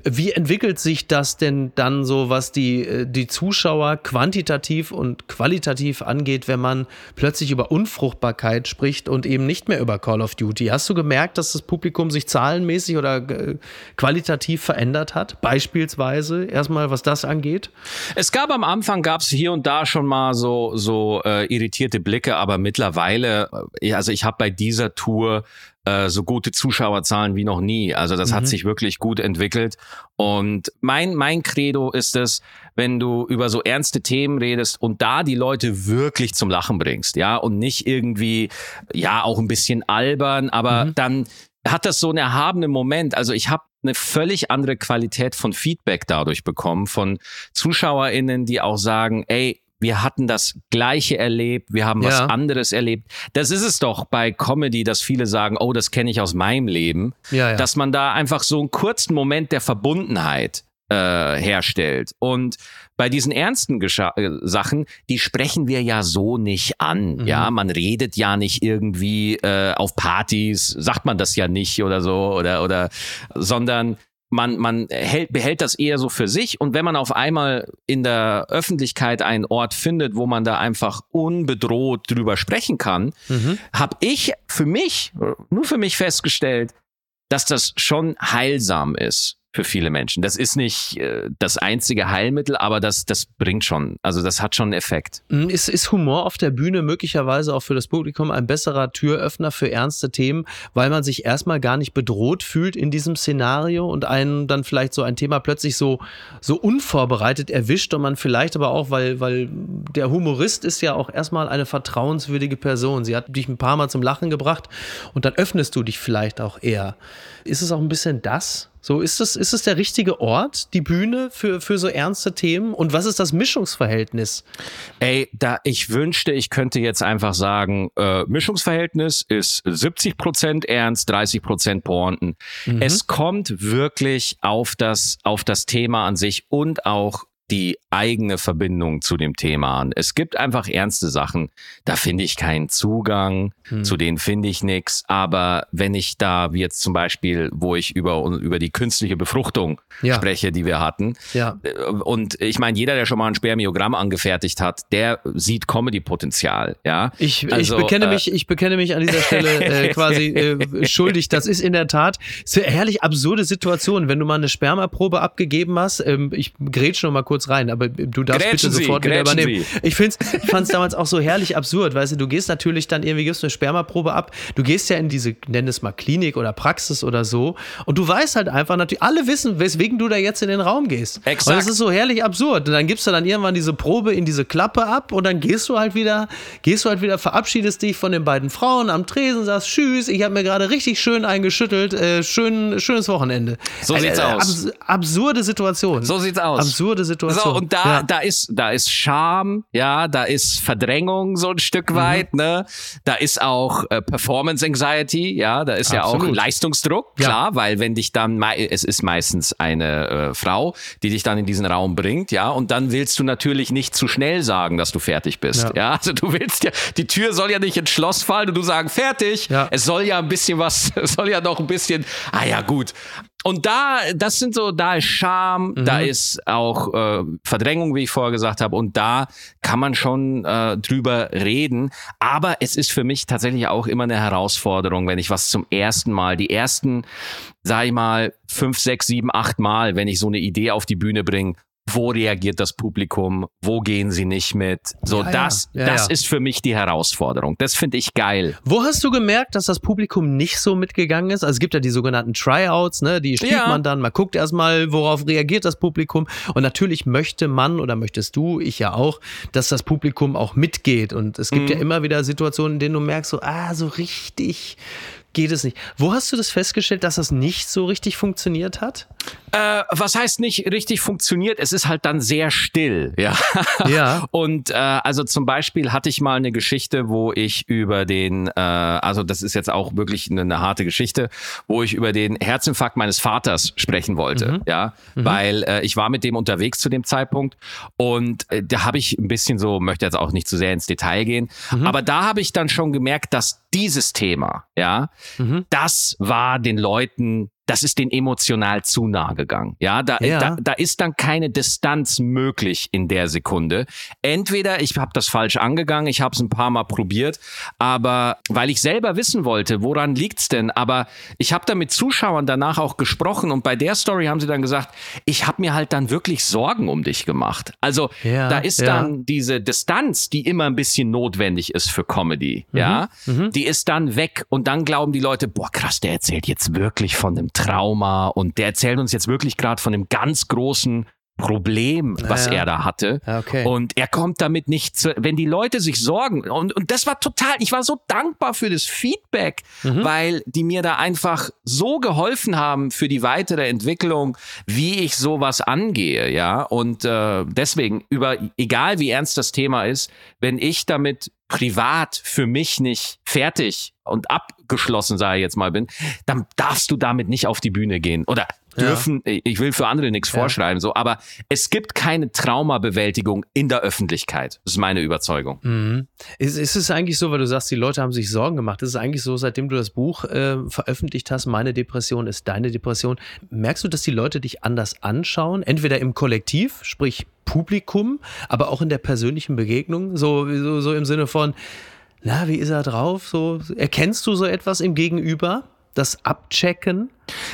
wie entwickelt sich das denn dann so, was die, äh, die Zuschauer quantitativ und qualitativ angeht, wenn man plötzlich über Unfruchtbarkeit spricht und eben nicht mehr über Call of Duty? Hast du gemerkt, dass das Publikum sich zahlenmäßig oder äh, qualitativ verändert hat? Beispielsweise erstmal, was das angeht? Es gab am Anfang, gab es hier und da schon mal so, so äh, irritierte Blicke, aber mittlerweile, äh, also ich habe bei dieser Tour äh, so gute Zuschauerzahlen wie noch nie. Also das mhm. hat sich wirklich gut entwickelt. Und mein, mein Credo ist es, wenn du über so ernste Themen redest und da die Leute wirklich zum Lachen bringst, ja, und nicht irgendwie, ja, auch ein bisschen albern, aber mhm. dann hat das so einen erhabenen Moment. Also ich habe eine völlig andere Qualität von Feedback dadurch bekommen, von ZuschauerInnen, die auch sagen, ey, wir hatten das Gleiche erlebt, wir haben was Ja. anderes erlebt. Das ist es doch bei Comedy, dass viele sagen, oh, das kenne ich aus meinem Leben. Ja, ja. Dass man da einfach so einen kurzen Moment der Verbundenheit äh, herstellt. Und bei diesen ernsten Gescha äh, Sachen, die sprechen wir ja so nicht an. Mhm. Ja, man redet ja nicht irgendwie äh, auf Partys, sagt man das ja nicht oder so, oder, oder, sondern man, man hält, behält das eher so für sich. Und wenn man auf einmal in der Öffentlichkeit einen Ort findet, wo man da einfach unbedroht drüber sprechen kann, Mhm. habe ich für mich, nur für mich festgestellt, dass das schon heilsam ist für viele Menschen. Das ist nicht äh, das einzige Heilmittel, aber das, das bringt schon, also das hat schon einen Effekt. Mm, Ist, ist Humor auf der Bühne möglicherweise auch für das Publikum ein besserer Türöffner für ernste Themen, weil man sich erstmal gar nicht bedroht fühlt in diesem Szenario und einen dann vielleicht so ein Thema plötzlich so, so unvorbereitet erwischt und man vielleicht aber auch, weil, weil der Humorist ist ja auch erstmal eine vertrauenswürdige Person. Sie hat dich ein paar Mal zum Lachen gebracht und dann öffnest du dich vielleicht auch eher. Ist es auch ein bisschen das? So, ist es, ist es der richtige Ort, die Bühne für, für so ernste Themen? Und was ist das Mischungsverhältnis? Ey, da ich wünschte, ich könnte jetzt einfach sagen, äh, Mischungsverhältnis ist 70% ernst, 30% Pointen. Es kommt wirklich auf das, auf das Thema an sich und auch die eigene Verbindung zu dem Thema an. Es gibt einfach ernste Sachen, da finde ich keinen Zugang, zu denen finde ich nichts. Aber wenn ich da, wie jetzt zum Beispiel, wo ich über, über die künstliche Befruchtung Ja. spreche, die wir hatten, Ja. und ich meine, jeder, der schon mal ein Spermiogramm angefertigt hat, der sieht Comedy-Potenzial, ja. Ich, Also, ich, bekenne äh, mich, ich bekenne mich an dieser Stelle äh, quasi äh, schuldig. Das ist in der Tat so eine herrlich absurde Situation, wenn du mal eine Spermaprobe abgegeben hast. Ähm, ich grätsche noch mal kurz rein, aber du darfst Grätschen bitte Sie, sofort wieder übernehmen. Ich find's, ich fand es damals auch so herrlich absurd, weißt du, du gehst natürlich dann irgendwie, gibst eine Spermaprobe ab, du gehst ja in diese, nenn es mal Klinik oder Praxis oder so und du weißt halt einfach natürlich, alle wissen, weswegen du da jetzt in den Raum gehst. Exakt. Und das ist so herrlich absurd. Und dann gibst du dann irgendwann diese Probe in diese Klappe ab und dann gehst du halt wieder, gehst du halt wieder, verabschiedest dich von den beiden Frauen am Tresen, sagst Tschüss, ich habe mir gerade richtig schön eingeschüttelt, äh, schön, schönes Wochenende. So sieht's aus. abs absurde Situation. So sieht's aus. Absurde Situation. So, und da, Ja. da ist, da ist Charme, ja, da ist Verdrängung so ein Mhm. Stück weit, ne? Da ist auch äh, Performance Anxiety, ja, da ist ja auch Absolut. Leistungsdruck, Ja. klar, weil wenn dich dann, es ist meistens eine äh, Frau, die dich dann in diesen Raum bringt, ja, und dann willst du natürlich nicht zu schnell sagen, dass du fertig bist, Ja. ja, also du willst ja, die Tür soll ja nicht ins Schloss fallen und du sagen, fertig, Ja. es soll ja ein bisschen was, es soll ja noch ein bisschen, ah ja, gut. Und da, das sind so, da ist Scham, da ist auch äh, Verdrängung, wie ich vorher gesagt habe, und da kann man schon äh, drüber reden. Aber es ist für mich tatsächlich auch immer eine Herausforderung, wenn ich was zum ersten Mal, die ersten, sag ich mal, fünf, sechs, sieben, acht Mal, wenn ich so eine Idee auf die Bühne bringe, wo reagiert das Publikum, wo gehen sie nicht mit? So, Ja, das, Ja, das ja. ist für mich die Herausforderung. Das finde ich geil. Wo hast du gemerkt, dass das Publikum nicht so mitgegangen ist? Also es gibt ja die sogenannten Tryouts, ne? Die spielt man dann, man guckt erstmal, worauf reagiert das Publikum. Und natürlich möchte man oder möchtest du, ich ja auch, dass das Publikum auch mitgeht. Und es gibt ja immer wieder Situationen, in denen du merkst, so, ah, so richtig geht es nicht. Wo hast du das festgestellt, dass das nicht so richtig funktioniert hat? Äh, was heißt nicht richtig funktioniert? Es ist halt dann sehr still, ja. Ja. Und äh, also zum Beispiel hatte ich mal eine Geschichte, wo ich über den, äh, also das ist jetzt auch wirklich eine, eine harte Geschichte, wo ich über den Herzinfarkt meines Vaters sprechen wollte, ja, weil äh, ich war mit dem unterwegs zu dem Zeitpunkt und äh, da habe ich ein bisschen so, möchte jetzt auch nicht zu sehr ins Detail gehen, aber da habe ich dann schon gemerkt, dass dieses Thema, ja, das war den Leuten das ist den emotional zu nah gegangen. Ja, da, Ja. da, da ist dann keine Distanz möglich in der Sekunde. Entweder ich habe das falsch angegangen, ich habe es ein paar Mal probiert, aber weil ich selber wissen wollte, woran liegt's denn? Aber ich habe da mit Zuschauern danach auch gesprochen und bei der Story haben sie dann gesagt, ich habe mir halt dann wirklich Sorgen um dich gemacht. Also Ja, da ist ja. dann diese Distanz, die immer ein bisschen notwendig ist für Comedy, Mhm, ja, die ist dann weg und dann glauben die Leute, boah krass, der erzählt jetzt wirklich von einem Trauma. Und der erzählt uns jetzt wirklich gerade von einem ganz großen Problem, was Ja, er da hatte. Okay. Und er kommt damit nicht zu, wenn die Leute sich sorgen, und, und das war total, ich war so dankbar für das Feedback, Mhm. weil die mir da einfach so geholfen haben für die weitere Entwicklung, wie ich sowas angehe, ja. Und äh, deswegen, über, egal wie ernst das Thema ist, wenn ich damit privat für mich nicht fertig und abgeschlossen, sage ich jetzt mal, bin, dann darfst du damit nicht auf die Bühne gehen. Oder dürfen, ich will für andere nichts Ja. vorschreiben, so, aber es gibt keine Traumabewältigung in der Öffentlichkeit. Das ist meine Überzeugung. Mhm. Ist, ist es eigentlich so, weil du sagst, die Leute haben sich Sorgen gemacht, ist es eigentlich so, seitdem du das Buch äh, veröffentlicht hast, meine Depression ist deine Depression, merkst du, dass die Leute dich anders anschauen? Entweder im Kollektiv, sprich Publikum, aber auch in der persönlichen Begegnung, so, so, so im Sinne von, na, wie ist er drauf? So, erkennst du so etwas im Gegenüber? Das Abchecken?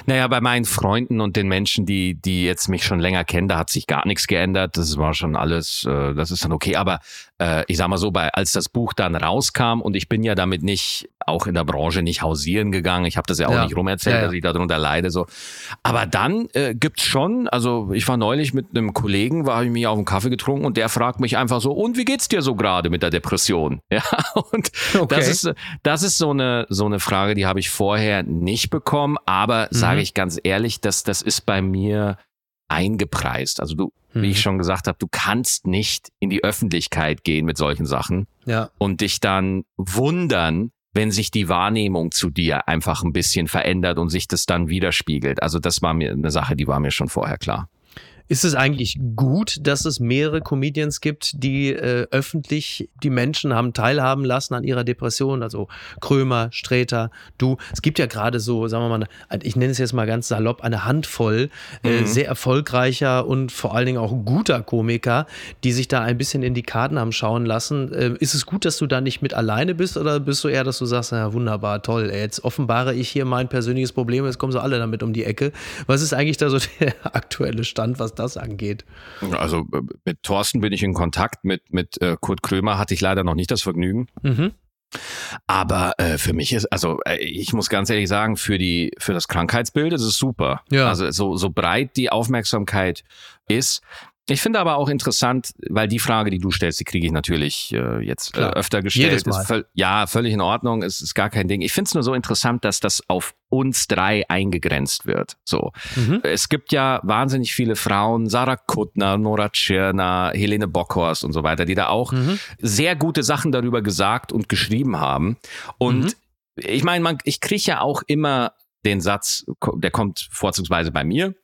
Naja, bei meinen Freunden und den Menschen, die, die jetzt mich schon länger kennen, da hat sich gar nichts geändert. Das war schon alles, äh, das ist dann okay. Aber äh, ich sag mal so, bei, als das Buch dann rauskam und ich bin ja damit nicht, auch in der Branche nicht hausieren gegangen. Ich habe das ja auch Ja. nicht rumerzählt, Ja, ja. dass ich darunter leide. So. Aber dann äh, gibt's schon, also ich war neulich mit einem Kollegen, war ich mich auf einen Kaffee getrunken und der fragt mich einfach so, und wie geht's dir so gerade mit der Depression? Ja, und Okay. das ist, das ist so eine, so eine Frage, die habe ich vorher nicht bekommen, aber sage ich ganz ehrlich, das, das ist bei mir eingepreist. Also du, wie Mhm. ich schon gesagt habe, du kannst nicht in die Öffentlichkeit gehen mit solchen Sachen Ja. und dich dann wundern, wenn sich die Wahrnehmung zu dir einfach ein bisschen verändert und sich das dann widerspiegelt. Also das war mir eine Sache, die war mir schon vorher klar. Ist es eigentlich gut, dass es mehrere Comedians gibt, die äh, öffentlich die Menschen haben teilhaben lassen an ihrer Depression? Also Krömer, Sträter, du. Es gibt ja gerade so, sagen wir mal, ich nenne es jetzt mal ganz salopp, eine Handvoll äh, Mhm. sehr erfolgreicher und vor allen Dingen auch guter Komiker, die sich da ein bisschen in die Karten haben schauen lassen. Äh, ist es gut, dass du da nicht mit alleine bist oder bist du eher, dass du sagst, na wunderbar, toll, ey, jetzt offenbare ich hier mein persönliches Problem, jetzt kommen sie alle damit um die Ecke. Was ist eigentlich da so der aktuelle Stand, was das angeht? Also äh, mit Thorsten bin ich in Kontakt, mit, mit äh, Kurt Krömer hatte ich leider noch nicht das Vergnügen. Mhm. Aber äh, für mich ist, also äh, ich muss ganz ehrlich sagen, für die, für das Krankheitsbild ist es super. Ja. Also so, so breit die Aufmerksamkeit ist. Ich finde aber auch interessant, weil die Frage, die du stellst, die kriege ich natürlich äh, jetzt äh, Klar. öfter gestellt. Ist völ- ja, völlig in Ordnung, es ist gar kein Ding. Ich finde es nur so interessant, dass das auf uns drei eingegrenzt wird. So. Mhm. Es gibt ja wahnsinnig viele Frauen, Sarah Kuttner, Nora Tschirner, Helene Bockhorst und so weiter, die da auch Mhm. sehr gute Sachen darüber gesagt und geschrieben haben. Und Mhm. ich meine, ich kriege ja auch immer den Satz, der kommt vorzugsweise bei mir,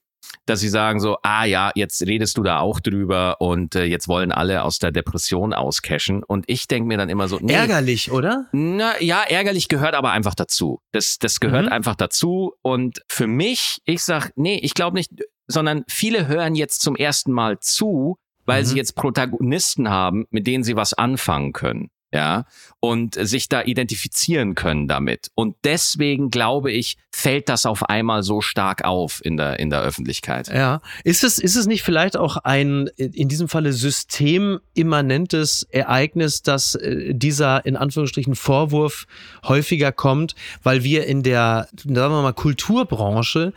dass sie sagen so, ah ja, jetzt redest du da auch drüber und äh, jetzt wollen alle aus der Depression auscashen. Und ich denke mir dann immer so, nee, Ärgerlich, oder? na ja, ärgerlich gehört aber einfach dazu. Das, das gehört Mhm. einfach dazu. Und für mich, ich sag, nee, ich glaube nicht, sondern viele hören jetzt zum ersten Mal zu, weil Mhm. sie jetzt Protagonisten haben, mit denen sie was anfangen können. Ja, und sich da identifizieren können damit. Und deswegen glaube ich, fällt das auf einmal so stark auf in der, in der Öffentlichkeit. Ja. Ist es, ist es nicht vielleicht auch ein, in diesem Falle systemimmanentes Ereignis, dass äh, dieser in Anführungsstrichen Vorwurf häufiger kommt, weil wir in der, sagen wir mal, Kulturbranche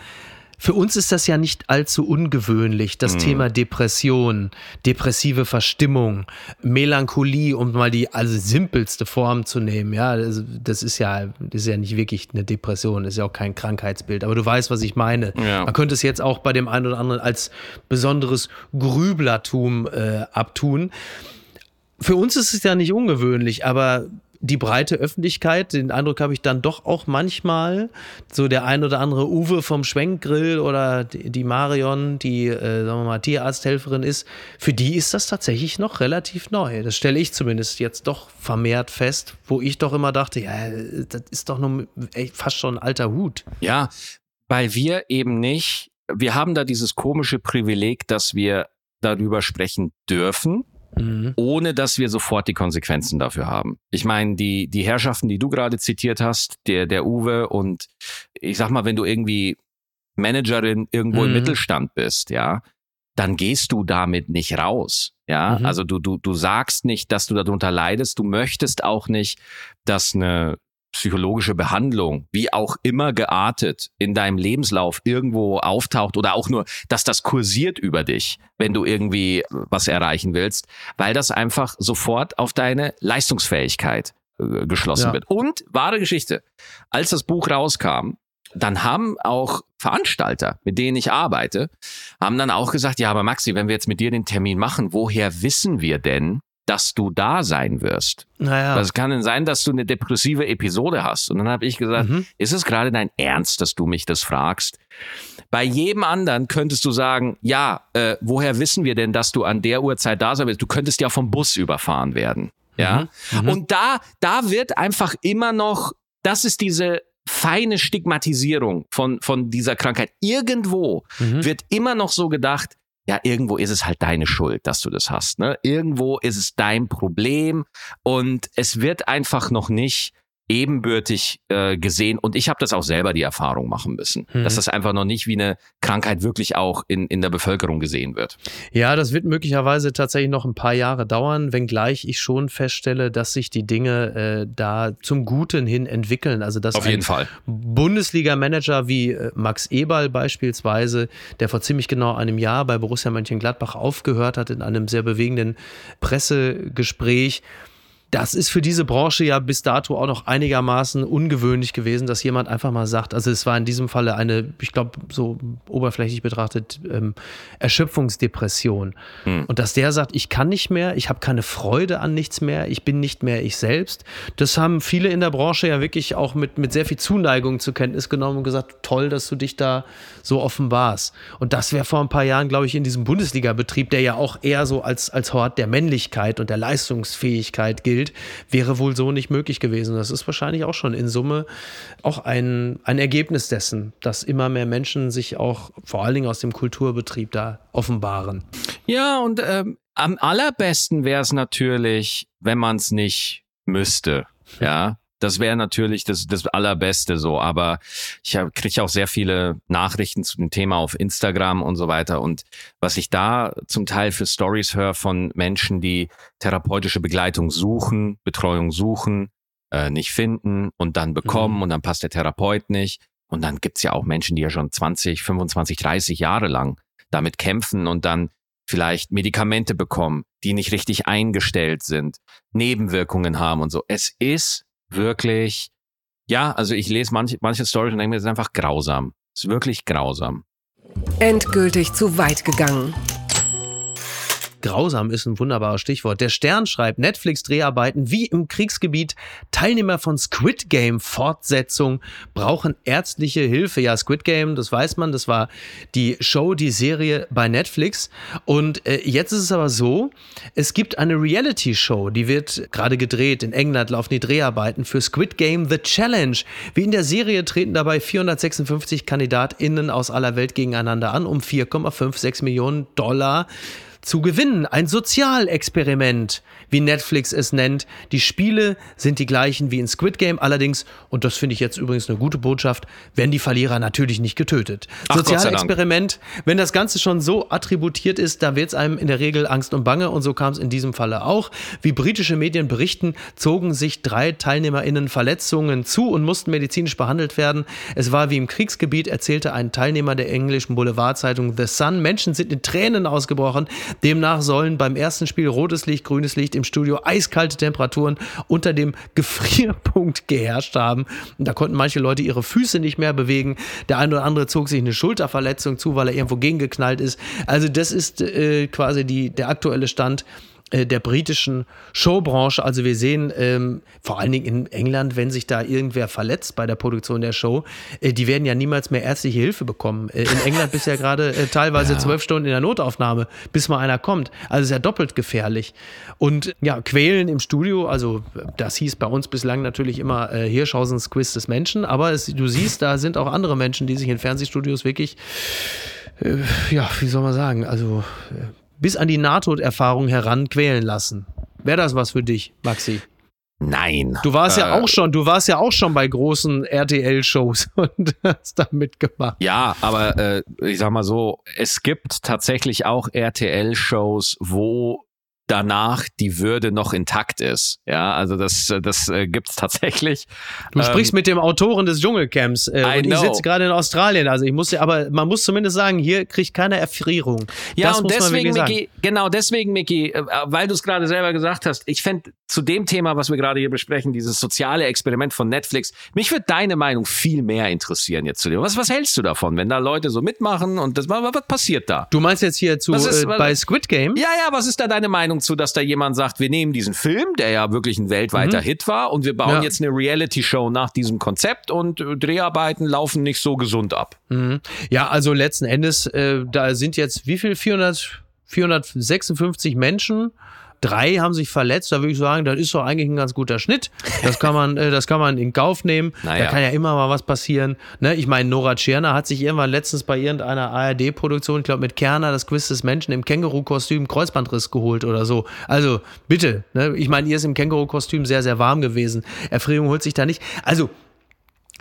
für uns ist das ja nicht allzu ungewöhnlich, das Mhm. Thema Depression, depressive Verstimmung, Melancholie, um mal die also simpelste Form zu nehmen. Ja, also das ist ja, das ist ja nicht wirklich eine Depression, das ist ja auch kein Krankheitsbild. Aber du weißt, was ich meine. Ja. Man könnte es jetzt auch bei dem einen oder anderen als besonderes Grüblertum äh, abtun. Für uns ist es ja nicht ungewöhnlich, aber die breite Öffentlichkeit, den Eindruck habe ich dann doch auch manchmal, so der ein oder andere Uwe vom Schwenkgrill oder die Marion, die, äh, sagen wir mal, Tierarzthelferin ist, für die ist das tatsächlich noch relativ neu. Das stelle ich zumindest jetzt doch vermehrt fest, wo ich doch immer dachte, ja, das ist doch nur ey, fast schon ein alter Hut. Ja, weil wir eben nicht, wir haben da dieses komische Privileg, dass wir darüber sprechen dürfen, Mhm. ohne dass wir sofort die Konsequenzen dafür haben. Ich meine, die, die Herrschaften, die du gerade zitiert hast, der, der Uwe und ich sag mal, wenn du irgendwie Managerin irgendwo im Mhm. Mittelstand bist, ja, dann gehst du damit nicht raus. Ja, Mhm. also du, du, du sagst nicht, dass du darunter leidest. Du möchtest auch nicht, dass eine psychologische Behandlung, wie auch immer geartet, in deinem Lebenslauf irgendwo auftaucht oder auch nur, dass das kursiert über dich, wenn du irgendwie was erreichen willst, weil das einfach sofort auf deine Leistungsfähigkeit äh, geschlossen ja. wird. Und wahre Geschichte, als das Buch rauskam, dann haben auch Veranstalter, mit denen ich arbeite, haben dann auch gesagt, ja, aber Maxi, wenn wir jetzt mit dir den Termin machen, woher wissen wir denn, dass du da sein wirst. Naja. Das kann denn sein, dass du eine depressive Episode hast. Und dann habe ich gesagt, mhm. ist es gerade dein Ernst, dass du mich das fragst? Bei jedem anderen könntest du sagen, ja, äh, woher wissen wir denn, dass du an der Uhrzeit da sein wirst? Du könntest ja vom Bus überfahren werden. Ja. Mhm. Mhm. Und da, da wird einfach immer noch, das ist diese feine Stigmatisierung von, von dieser Krankheit. Irgendwo mhm. wird immer noch so gedacht, ja, irgendwo ist es halt deine Schuld, dass du das hast. Ne? Irgendwo ist es dein Problem und es wird einfach noch nicht ebenbürtig äh, gesehen und ich habe das auch selber die Erfahrung machen müssen, mhm. dass das einfach noch nicht wie eine Krankheit wirklich auch in, in der Bevölkerung gesehen wird. Ja, das wird möglicherweise tatsächlich noch ein paar Jahre dauern, wenngleich ich schon feststelle, dass sich die Dinge äh, da zum Guten hin entwickeln. Also dass Auf jeden Fall. Bundesliga-Manager wie äh, Max Eberl beispielsweise, der vor ziemlich genau einem Jahr bei Borussia Mönchengladbach aufgehört hat in einem sehr bewegenden Pressegespräch, das ist für diese Branche ja bis dato auch noch einigermaßen ungewöhnlich gewesen, dass jemand einfach mal sagt, also es war in diesem Falle eine, ich glaube, so oberflächlich betrachtet, ähm, Erschöpfungsdepression. Hm. Und dass der sagt, ich kann nicht mehr, ich habe keine Freude an nichts mehr, ich bin nicht mehr ich selbst. Das haben viele in der Branche ja wirklich auch mit, mit sehr viel Zuneigung zur Kenntnis genommen und gesagt, toll, dass du dich da so offenbarst. Und das wäre vor ein paar Jahren, glaube ich, in diesem Bundesliga-Betrieb, der ja auch eher so als, als Hort der Männlichkeit und der Leistungsfähigkeit gilt, Bild, wäre wohl so nicht möglich gewesen. Das ist wahrscheinlich auch schon in Summe auch ein, ein Ergebnis dessen, dass immer mehr Menschen sich auch vor allen Dingen aus dem Kulturbetrieb da offenbaren. Ja, und ähm, am allerbesten wäre es natürlich, wenn man es nicht müsste. Ja, das wäre natürlich das, das Allerbeste so. Aber ich kriege auch sehr viele Nachrichten zu dem Thema auf Instagram und so weiter. Und was ich da zum Teil für Stories höre von Menschen, die therapeutische Begleitung suchen, Betreuung suchen, äh, nicht finden und dann bekommen mhm. und dann passt der Therapeut nicht. Und dann gibt's ja auch Menschen, die ja schon 20, 25, 30 Jahre lang damit kämpfen und dann vielleicht Medikamente bekommen, die nicht richtig eingestellt sind, Nebenwirkungen haben und so. Es ist wirklich, ja, also ich lese manche, manche Storys und denke mir, es ist einfach grausam. Es ist wirklich grausam. Endgültig zu weit gegangen. Grausam ist ein wunderbares Stichwort. Der Stern schreibt Netflix-Dreharbeiten wie im Kriegsgebiet. Teilnehmer von Squid Game Fortsetzung brauchen ärztliche Hilfe. Ja, Squid Game, das weiß man, das war die Show, die Serie bei Netflix. Und äh, jetzt ist es aber so, es gibt eine Reality-Show, die wird gerade gedreht. In England laufen die Dreharbeiten für Squid Game The Challenge. Wie in der Serie treten dabei 456 KandidatInnen aus aller Welt gegeneinander an um 4,56 Millionen Dollar zu gewinnen. Ein Sozialexperiment, wie Netflix es nennt. Die Spiele sind die gleichen wie in Squid Game, allerdings, und das finde ich jetzt übrigens eine gute Botschaft, werden die Verlierer natürlich nicht getötet. Ach, Sozialexperiment, wenn das Ganze schon so attributiert ist, da wird es einem in der Regel Angst und Bange und so kam es in diesem Falle auch. Wie britische Medien berichten, zogen sich drei TeilnehmerInnen Verletzungen zu und mussten medizinisch behandelt werden. Es war wie im Kriegsgebiet, erzählte ein Teilnehmer der englischen Boulevardzeitung The Sun. Menschen sind in Tränen ausgebrochen. Demnach sollen beim ersten Spiel rotes Licht, grünes Licht im Studio eiskalte Temperaturen unter dem Gefrierpunkt geherrscht haben. Und da konnten manche Leute ihre Füße nicht mehr bewegen. Der eine oder andere zog sich eine Schulterverletzung zu, weil er irgendwo gegengeknallt ist. Also das ist äh, quasi die, der aktuelle Stand der britischen Showbranche. Also wir sehen ähm, vor allen Dingen in England, wenn sich da irgendwer verletzt bei der Produktion der Show, äh, die werden ja niemals mehr ärztliche Hilfe bekommen. Äh, in England bist ja gerade äh, teilweise zwölf ja. Stunden in der Notaufnahme, bis mal einer kommt. Also ist ja doppelt gefährlich. Und ja, Quälen im Studio, also das hieß bei uns bislang natürlich immer äh, Hirschhausens Quiz des Menschen, aber es, du siehst, da sind auch andere Menschen, die sich in Fernsehstudios wirklich äh, ja, wie soll man sagen, also bis an die Nahtoderfahrung heranquälen lassen. Wäre das was für dich, Maxi? Nein. Du warst äh, ja auch schon, du warst ja auch schon bei großen RTL-Shows und hast da mitgemacht. Ja, aber äh, ich sag mal so, es gibt tatsächlich auch RTL-Shows, wo danach die Würde noch intakt ist. Ja, also das, das äh, gibt's tatsächlich. Du ähm, sprichst mit dem Autoren des Dschungelcamps äh, ich sitze gerade in Australien. Also ich muss, aber man muss zumindest sagen, hier kriegt keiner Erfrierung. Ja, das und deswegen, Micky, genau deswegen, Micky, äh, weil du es gerade selber gesagt hast, ich fände zu dem Thema, was wir gerade hier besprechen, dieses soziale Experiment von Netflix, mich würde deine Meinung viel mehr interessieren jetzt zu dem. Was, was hältst du davon, wenn da Leute so mitmachen und das, was, was passiert da? Du meinst jetzt hier zu ist, äh, bei Squid Game? Ja, ja, was ist da deine Meinung zu, dass da jemand sagt, wir nehmen diesen Film, der ja wirklich ein weltweiter mhm. Hit war, und wir bauen ja. jetzt eine Reality-Show nach diesem Konzept und äh, Dreharbeiten laufen nicht so gesund ab. Mhm. Ja, also letzten Endes, äh, da sind jetzt wie viel? 400, 456 Menschen Drei haben sich verletzt, da würde ich sagen, das ist doch eigentlich ein ganz guter Schnitt. Das kann man, äh, das kann man in Kauf nehmen. Naja. Da kann ja immer mal was passieren. Ne? Ich meine, Nora Tschirner hat sich irgendwann letztens bei irgendeiner ARD-Produktion, ich glaube mit Kerner, das Quiz des Menschen im Känguru-Kostüm Kreuzbandriss geholt oder so. Also bitte, ne? ich meine, ihr ist im Känguru-Kostüm sehr, sehr warm gewesen. Erfrierung holt sich da nicht. Also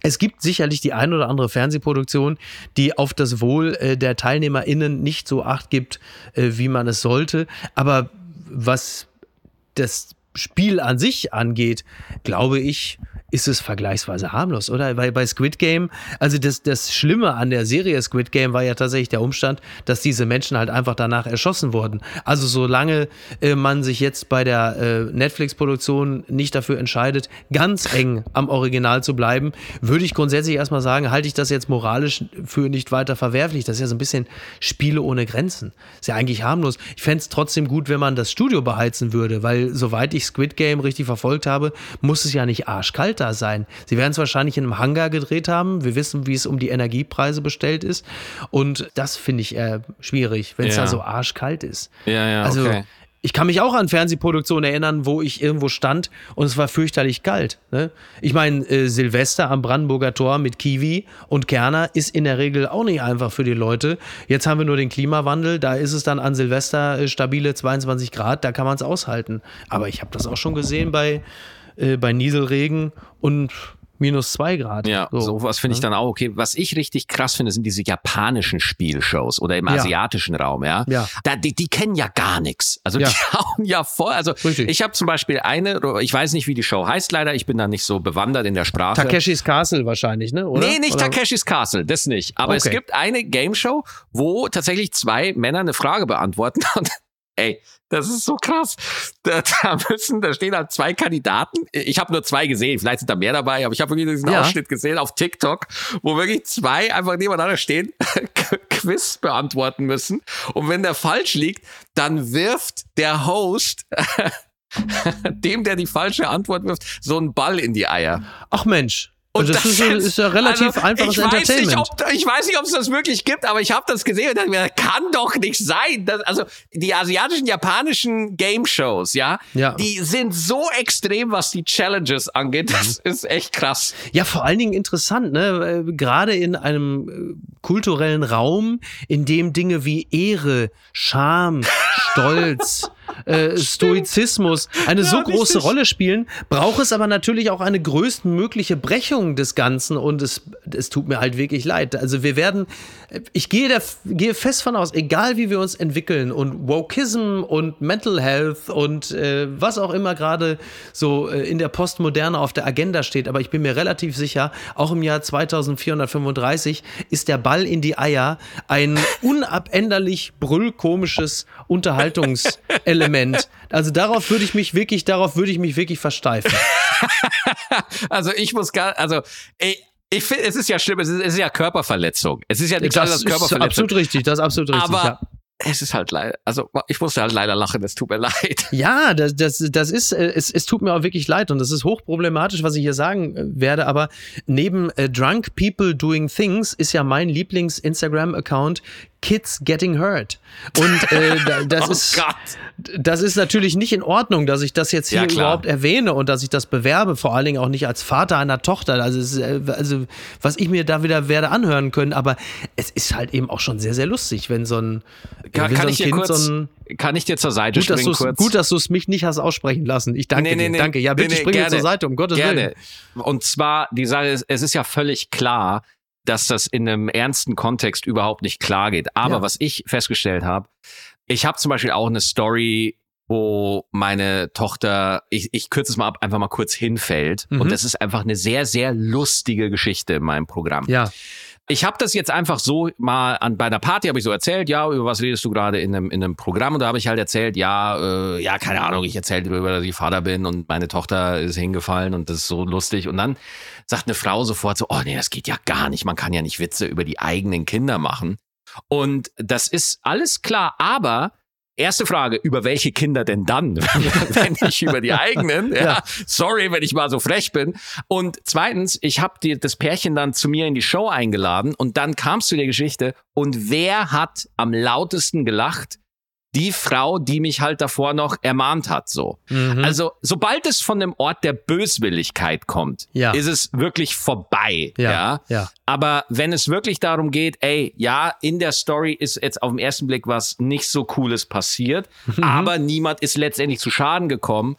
es gibt sicherlich die ein oder andere Fernsehproduktion, die auf das Wohl äh, der TeilnehmerInnen nicht so acht gibt, äh, wie man es sollte. Aber was das Spiel an sich angeht, glaube ich, ist es vergleichsweise harmlos, oder? Weil bei Squid Game, also das, das Schlimme an der Serie Squid Game war ja tatsächlich der Umstand, dass diese Menschen halt einfach danach erschossen wurden. Also solange äh, man sich jetzt bei der äh, Netflix-Produktion nicht dafür entscheidet, ganz eng am Original zu bleiben, würde ich grundsätzlich erstmal sagen, halte ich das jetzt moralisch für nicht weiter verwerflich. Das ist ja so ein bisschen Spiele ohne Grenzen. Ist ja eigentlich harmlos. Ich fände es trotzdem gut, wenn man das Studio beheizen würde, weil soweit ich Squid Game richtig verfolgt habe, muss es ja nicht arschkalt da sein. Sie werden es wahrscheinlich in einem Hangar gedreht haben. Wir wissen, wie es um die Energiepreise bestellt ist. Und das finde ich eher schwierig, wenn es ja. da so arschkalt ist. Ja, ja, also, okay. Ich kann mich auch an Fernsehproduktionen erinnern, wo ich irgendwo stand und es war fürchterlich kalt. Ne? Ich meine, äh, Silvester am Brandenburger Tor mit Kiwi und Kerner ist in der Regel auch nicht einfach für die Leute. Jetzt haben wir nur den Klimawandel, da ist es dann an Silvester äh, stabile 22 Grad, da kann man es aushalten. Aber ich habe das auch schon gesehen bei äh, bei Nieselregen und minus zwei Grad. Ja, so. sowas finde ich dann auch okay. Was ich richtig krass finde, sind diese japanischen Spielshows oder im ja. asiatischen Raum, ja. ja. Da, die, die kennen ja gar nichts. Also ja. die hauen ja voll. Also richtig. ich habe zum Beispiel eine, ich weiß nicht, wie die Show heißt leider, ich bin da nicht so bewandert in der Sprache. Takeshis Castle wahrscheinlich, ne? Oder? Nee, nicht oder? Takeshis Castle, das nicht. Aber okay. es gibt eine Game Show, wo tatsächlich zwei Männer eine Frage beantworten und Ey, das ist so krass. Da, da müssen, da stehen halt zwei Kandidaten. Ich habe nur zwei gesehen, vielleicht sind da mehr dabei, aber ich habe wirklich diesen ja. Ausschnitt gesehen auf TikTok, wo wirklich zwei einfach nebeneinander stehen, Quiz beantworten müssen. Und wenn der falsch liegt, dann wirft der Host dem, der die falsche Antwort wirft, so einen Ball in die Eier. Ach Mensch. Und also das, das ist, ist, ist ja relativ also, einfaches ich Entertainment. Nicht, ob, ich weiß nicht, ob es das wirklich gibt, aber ich habe das gesehen und dachte mir, das kann doch nicht sein. Das, also die asiatischen, japanischen Game Shows, ja, ja, die sind so extrem, was die Challenges angeht. Das mhm. ist echt krass. Ja, vor allen Dingen interessant, ne? Gerade in einem äh, kulturellen Raum, in dem Dinge wie Ehre, Scham, Stolz, äh, Stoizismus eine ja, so große richtig. Rolle spielen, braucht es aber natürlich auch eine größtmögliche Brechung des Ganzen und es, es tut mir halt wirklich leid. Also wir werden, ich gehe, da, gehe fest von aus, egal wie wir uns entwickeln und Wokeism und Mental Health und äh, was auch immer gerade so äh, in der Postmoderne auf der Agenda steht, aber ich bin mir relativ sicher, auch im Jahr 2435 ist der Ball in die Eier ein unabänderlich brüllkomisches Unterhaltungselement. Also darauf würde ich mich wirklich, darauf würde ich mich wirklich versteifen. also ich muss gar, also ey, ich finde, es ist ja schlimm, es ist, es ist ja Körperverletzung. Es ist ja nichts das als Körperverletzung. Ist absolut richtig, das ist absolut richtig. Aber ja es ist halt leider, also ich musste halt leider lachen, es tut mir leid. Ja, das, das, das ist, äh, es, es tut mir auch wirklich leid und das ist hochproblematisch, was ich hier sagen äh, werde, aber neben äh, Drunk People Doing Things ist ja mein Lieblings-Instagram-Account Kids Getting Hurt. Und äh, das, oh ist, Gott. das ist natürlich nicht in Ordnung, dass ich das jetzt hier ja, überhaupt erwähne und dass ich das bewerbe, vor allen Dingen auch nicht als Vater einer Tochter. Also, ist, äh, also was ich mir da wieder werde anhören können, aber es ist halt eben auch schon sehr, sehr lustig, wenn so ein, kann, wenn so ein Kind kurz, so ein kann ich dir zur Seite gut, springen dass kurz? Gut, dass du es mich nicht hast aussprechen lassen. Ich danke nee, nee, dir. Nee, danke. Ja, bitte nee, spring gerne, mir zur Seite, um Gottes gerne. Willen. Und zwar, die Sache ist, es ist ja völlig klar, dass das in einem ernsten Kontext überhaupt nicht klar geht. Aber ja. was ich festgestellt habe, ich habe zum Beispiel auch eine Story wo meine Tochter, ich, ich kürze es mal ab, einfach mal kurz hinfällt. Mhm. Und das ist einfach eine sehr, sehr lustige Geschichte in meinem Programm. Ja. Ich habe das jetzt einfach so mal an bei einer Party habe ich so erzählt, ja, über was redest du gerade in einem, in einem Programm? Und da habe ich halt erzählt, ja, äh, ja, keine Ahnung, ich erzählte darüber, dass ich Vater bin und meine Tochter ist hingefallen und das ist so lustig. Und dann sagt eine Frau sofort so, oh nee, das geht ja gar nicht. Man kann ja nicht Witze über die eigenen Kinder machen. Und das ist alles klar, aber Erste Frage, über welche Kinder denn dann? wenn nicht über die eigenen. Ja. Ja. Sorry, wenn ich mal so frech bin. Und zweitens, ich habe das Pärchen dann zu mir in die Show eingeladen und dann kamst du der Geschichte und wer hat am lautesten gelacht? Die Frau, die mich halt davor noch ermahnt hat, so. Mhm. Also, sobald es von dem Ort der Böswilligkeit kommt, Ja. ist es wirklich vorbei. Ja, ja. ja. Aber wenn es wirklich darum geht, ey, ja, in der Story ist jetzt auf den ersten Blick was nicht so Cooles passiert, Mhm. aber niemand ist letztendlich zu Schaden gekommen.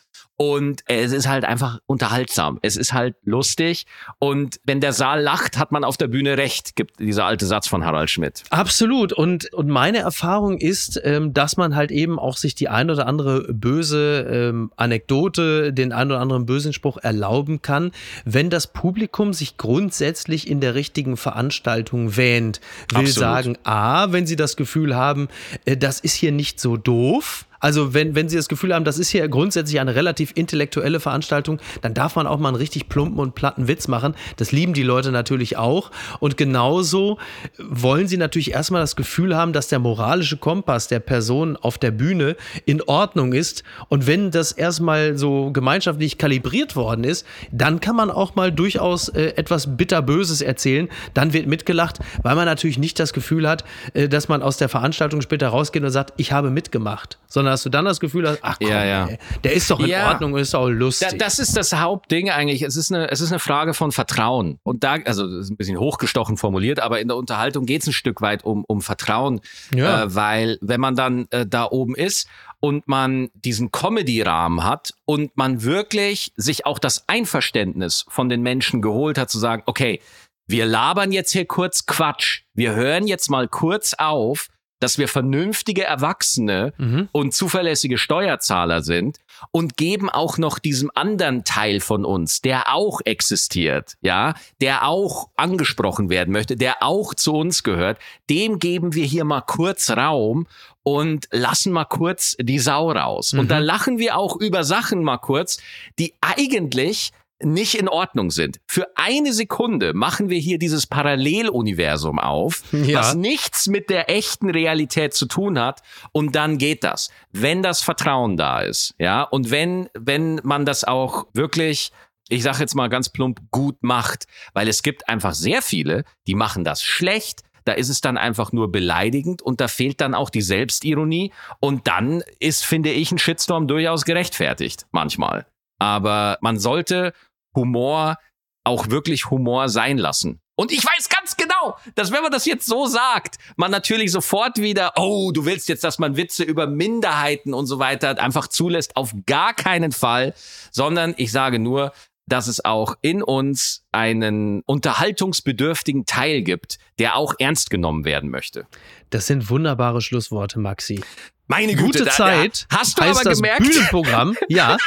Und es ist halt einfach unterhaltsam. Es ist halt lustig. Und wenn der Saal lacht, hat man auf der Bühne recht, gibt dieser alte Satz von Harald Schmidt. Absolut. Und, und meine Erfahrung ist, ähm, dass man halt eben auch sich die ein oder andere böse ähm, Anekdote, den ein oder anderen bösen Spruch erlauben kann, wenn das Publikum sich grundsätzlich in der richtigen Veranstaltung wähnt. Will Absolut. sagen, A, wenn sie das Gefühl haben, äh, das ist hier nicht so doof. Also wenn, wenn Sie das Gefühl haben, das ist hier grundsätzlich eine relativ intellektuelle Veranstaltung, dann darf man auch mal einen richtig plumpen und platten Witz machen. Das lieben die Leute natürlich auch. Und genauso wollen Sie natürlich erstmal das Gefühl haben, dass der moralische Kompass der Person auf der Bühne in Ordnung ist. Und wenn das erstmal so gemeinschaftlich kalibriert worden ist, dann kann man auch mal durchaus äh, etwas bitterböses erzählen. Dann wird mitgelacht, weil man natürlich nicht das Gefühl hat, äh, dass man aus der Veranstaltung später rausgeht und sagt, ich habe mitgemacht. Sondern dass du dann das Gefühl hast, ach komm, Ja, ja. Ey, der ist doch in Ja. Ordnung ist auch Da, lustig. das ist das Hauptding eigentlich. Es ist, eine, es ist eine Frage von Vertrauen. Und da, also das ist ein bisschen hochgestochen formuliert, aber in der Unterhaltung geht es ein Stück weit um, um Vertrauen. Ja. Äh, weil wenn man dann äh, da oben ist und man diesen Comedy-Rahmen hat und man wirklich sich auch das Einverständnis von den Menschen geholt hat, zu sagen, okay, wir labern jetzt hier kurz Quatsch. Wir hören jetzt mal kurz auf, dass wir vernünftige Erwachsene Mhm. und zuverlässige Steuerzahler sind und geben auch noch diesem anderen Teil von uns, der auch existiert, ja, der auch angesprochen werden möchte, der auch zu uns gehört, dem geben wir hier mal kurz Raum und lassen mal kurz die Sau raus. Und da lachen wir auch über Sachen mal kurz, die eigentlich nicht in Ordnung sind. Für eine Sekunde machen wir hier dieses Paralleluniversum auf, Ja. was nichts mit der echten Realität zu tun hat und dann geht das. Wenn das Vertrauen da ist, ja, und wenn wenn man das auch wirklich ich sage jetzt mal ganz plump gut macht, weil es gibt einfach sehr viele, die machen das schlecht, da ist es dann einfach nur beleidigend und da fehlt dann auch die Selbstironie und dann ist finde ich ein Shitstorm durchaus gerechtfertigt manchmal. Aber man sollte Humor auch wirklich Humor sein lassen. Und ich weiß ganz genau, dass wenn man das jetzt so sagt, man natürlich sofort wieder, oh, du willst jetzt, dass man Witze über Minderheiten und so weiter einfach zulässt. Auf gar keinen Fall, sondern ich sage nur, dass es auch in uns einen unterhaltungsbedürftigen Teil gibt, der auch ernst genommen werden möchte. Das sind wunderbare Schlussworte, Maxi. Meine Gute Güte, da- Zeit. Da, hast du heißt aber das gemerkt, Bühnenprogramm. Ja.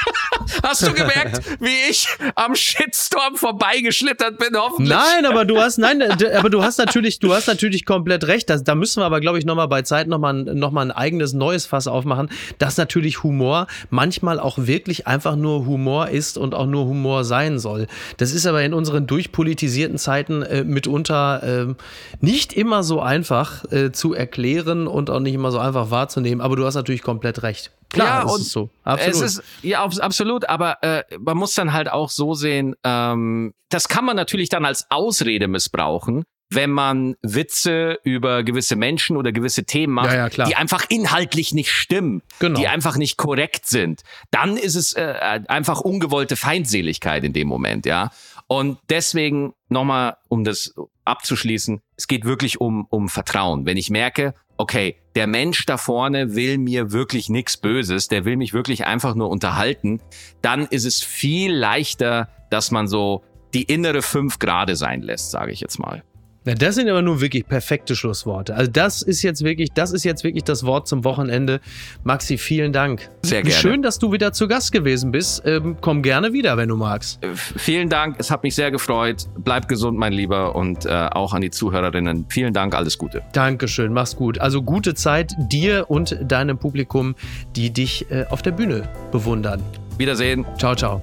hast du gemerkt, wie ich am Shitstorm vorbeigeschlittert bin, hoffentlich? Nein, aber du hast, nein, aber du hast natürlich, du hast natürlich komplett recht. Das, da müssen wir aber, glaube ich, nochmal bei Zeit nochmal noch mal ein eigenes neues Fass aufmachen, dass natürlich Humor manchmal auch wirklich einfach nur Humor ist und auch nur Humor sein soll. Das ist aber in unseren durchpolitisierten Zeiten äh, mitunter ähm, nicht immer so einfach äh, zu erklären und auch nicht immer so einfach wahrzunehmen. Aber du hast natürlich komplett recht. Klar, Ja, und ist so. Absolut. Es ist, ja, abs- absolut, aber äh, man muss dann halt auch so sehen, ähm, das kann man natürlich dann als Ausrede missbrauchen, wenn man Witze über gewisse Menschen oder gewisse Themen macht, Ja, ja, die einfach inhaltlich nicht stimmen, Genau. die einfach nicht korrekt sind. Dann ist es äh, einfach ungewollte Feindseligkeit in dem Moment, ja. Und deswegen nochmal, um das abzuschließen, es geht wirklich um, um Vertrauen. Wenn ich merke, okay, der Mensch da vorne will mir wirklich nichts Böses, der will mich wirklich einfach nur unterhalten, dann ist es viel leichter, dass man so die innere fünf Grade sein lässt, sage ich jetzt mal. Ja, das sind aber nur wirklich perfekte Schlussworte. Also das ist jetzt wirklich, das ist jetzt wirklich das Wort zum Wochenende. Maxi, vielen Dank. Sehr gerne. Schön, dass du wieder zu Gast gewesen bist. Ähm, komm gerne wieder, wenn du magst. Äh, vielen Dank, es hat mich sehr gefreut. Bleib gesund, mein Lieber, und äh, auch an die Zuhörerinnen. Vielen Dank, alles Gute. Dankeschön, mach's gut. Also gute Zeit dir und deinem Publikum, die dich äh, auf der Bühne bewundern. Wiedersehen. Ciao, ciao.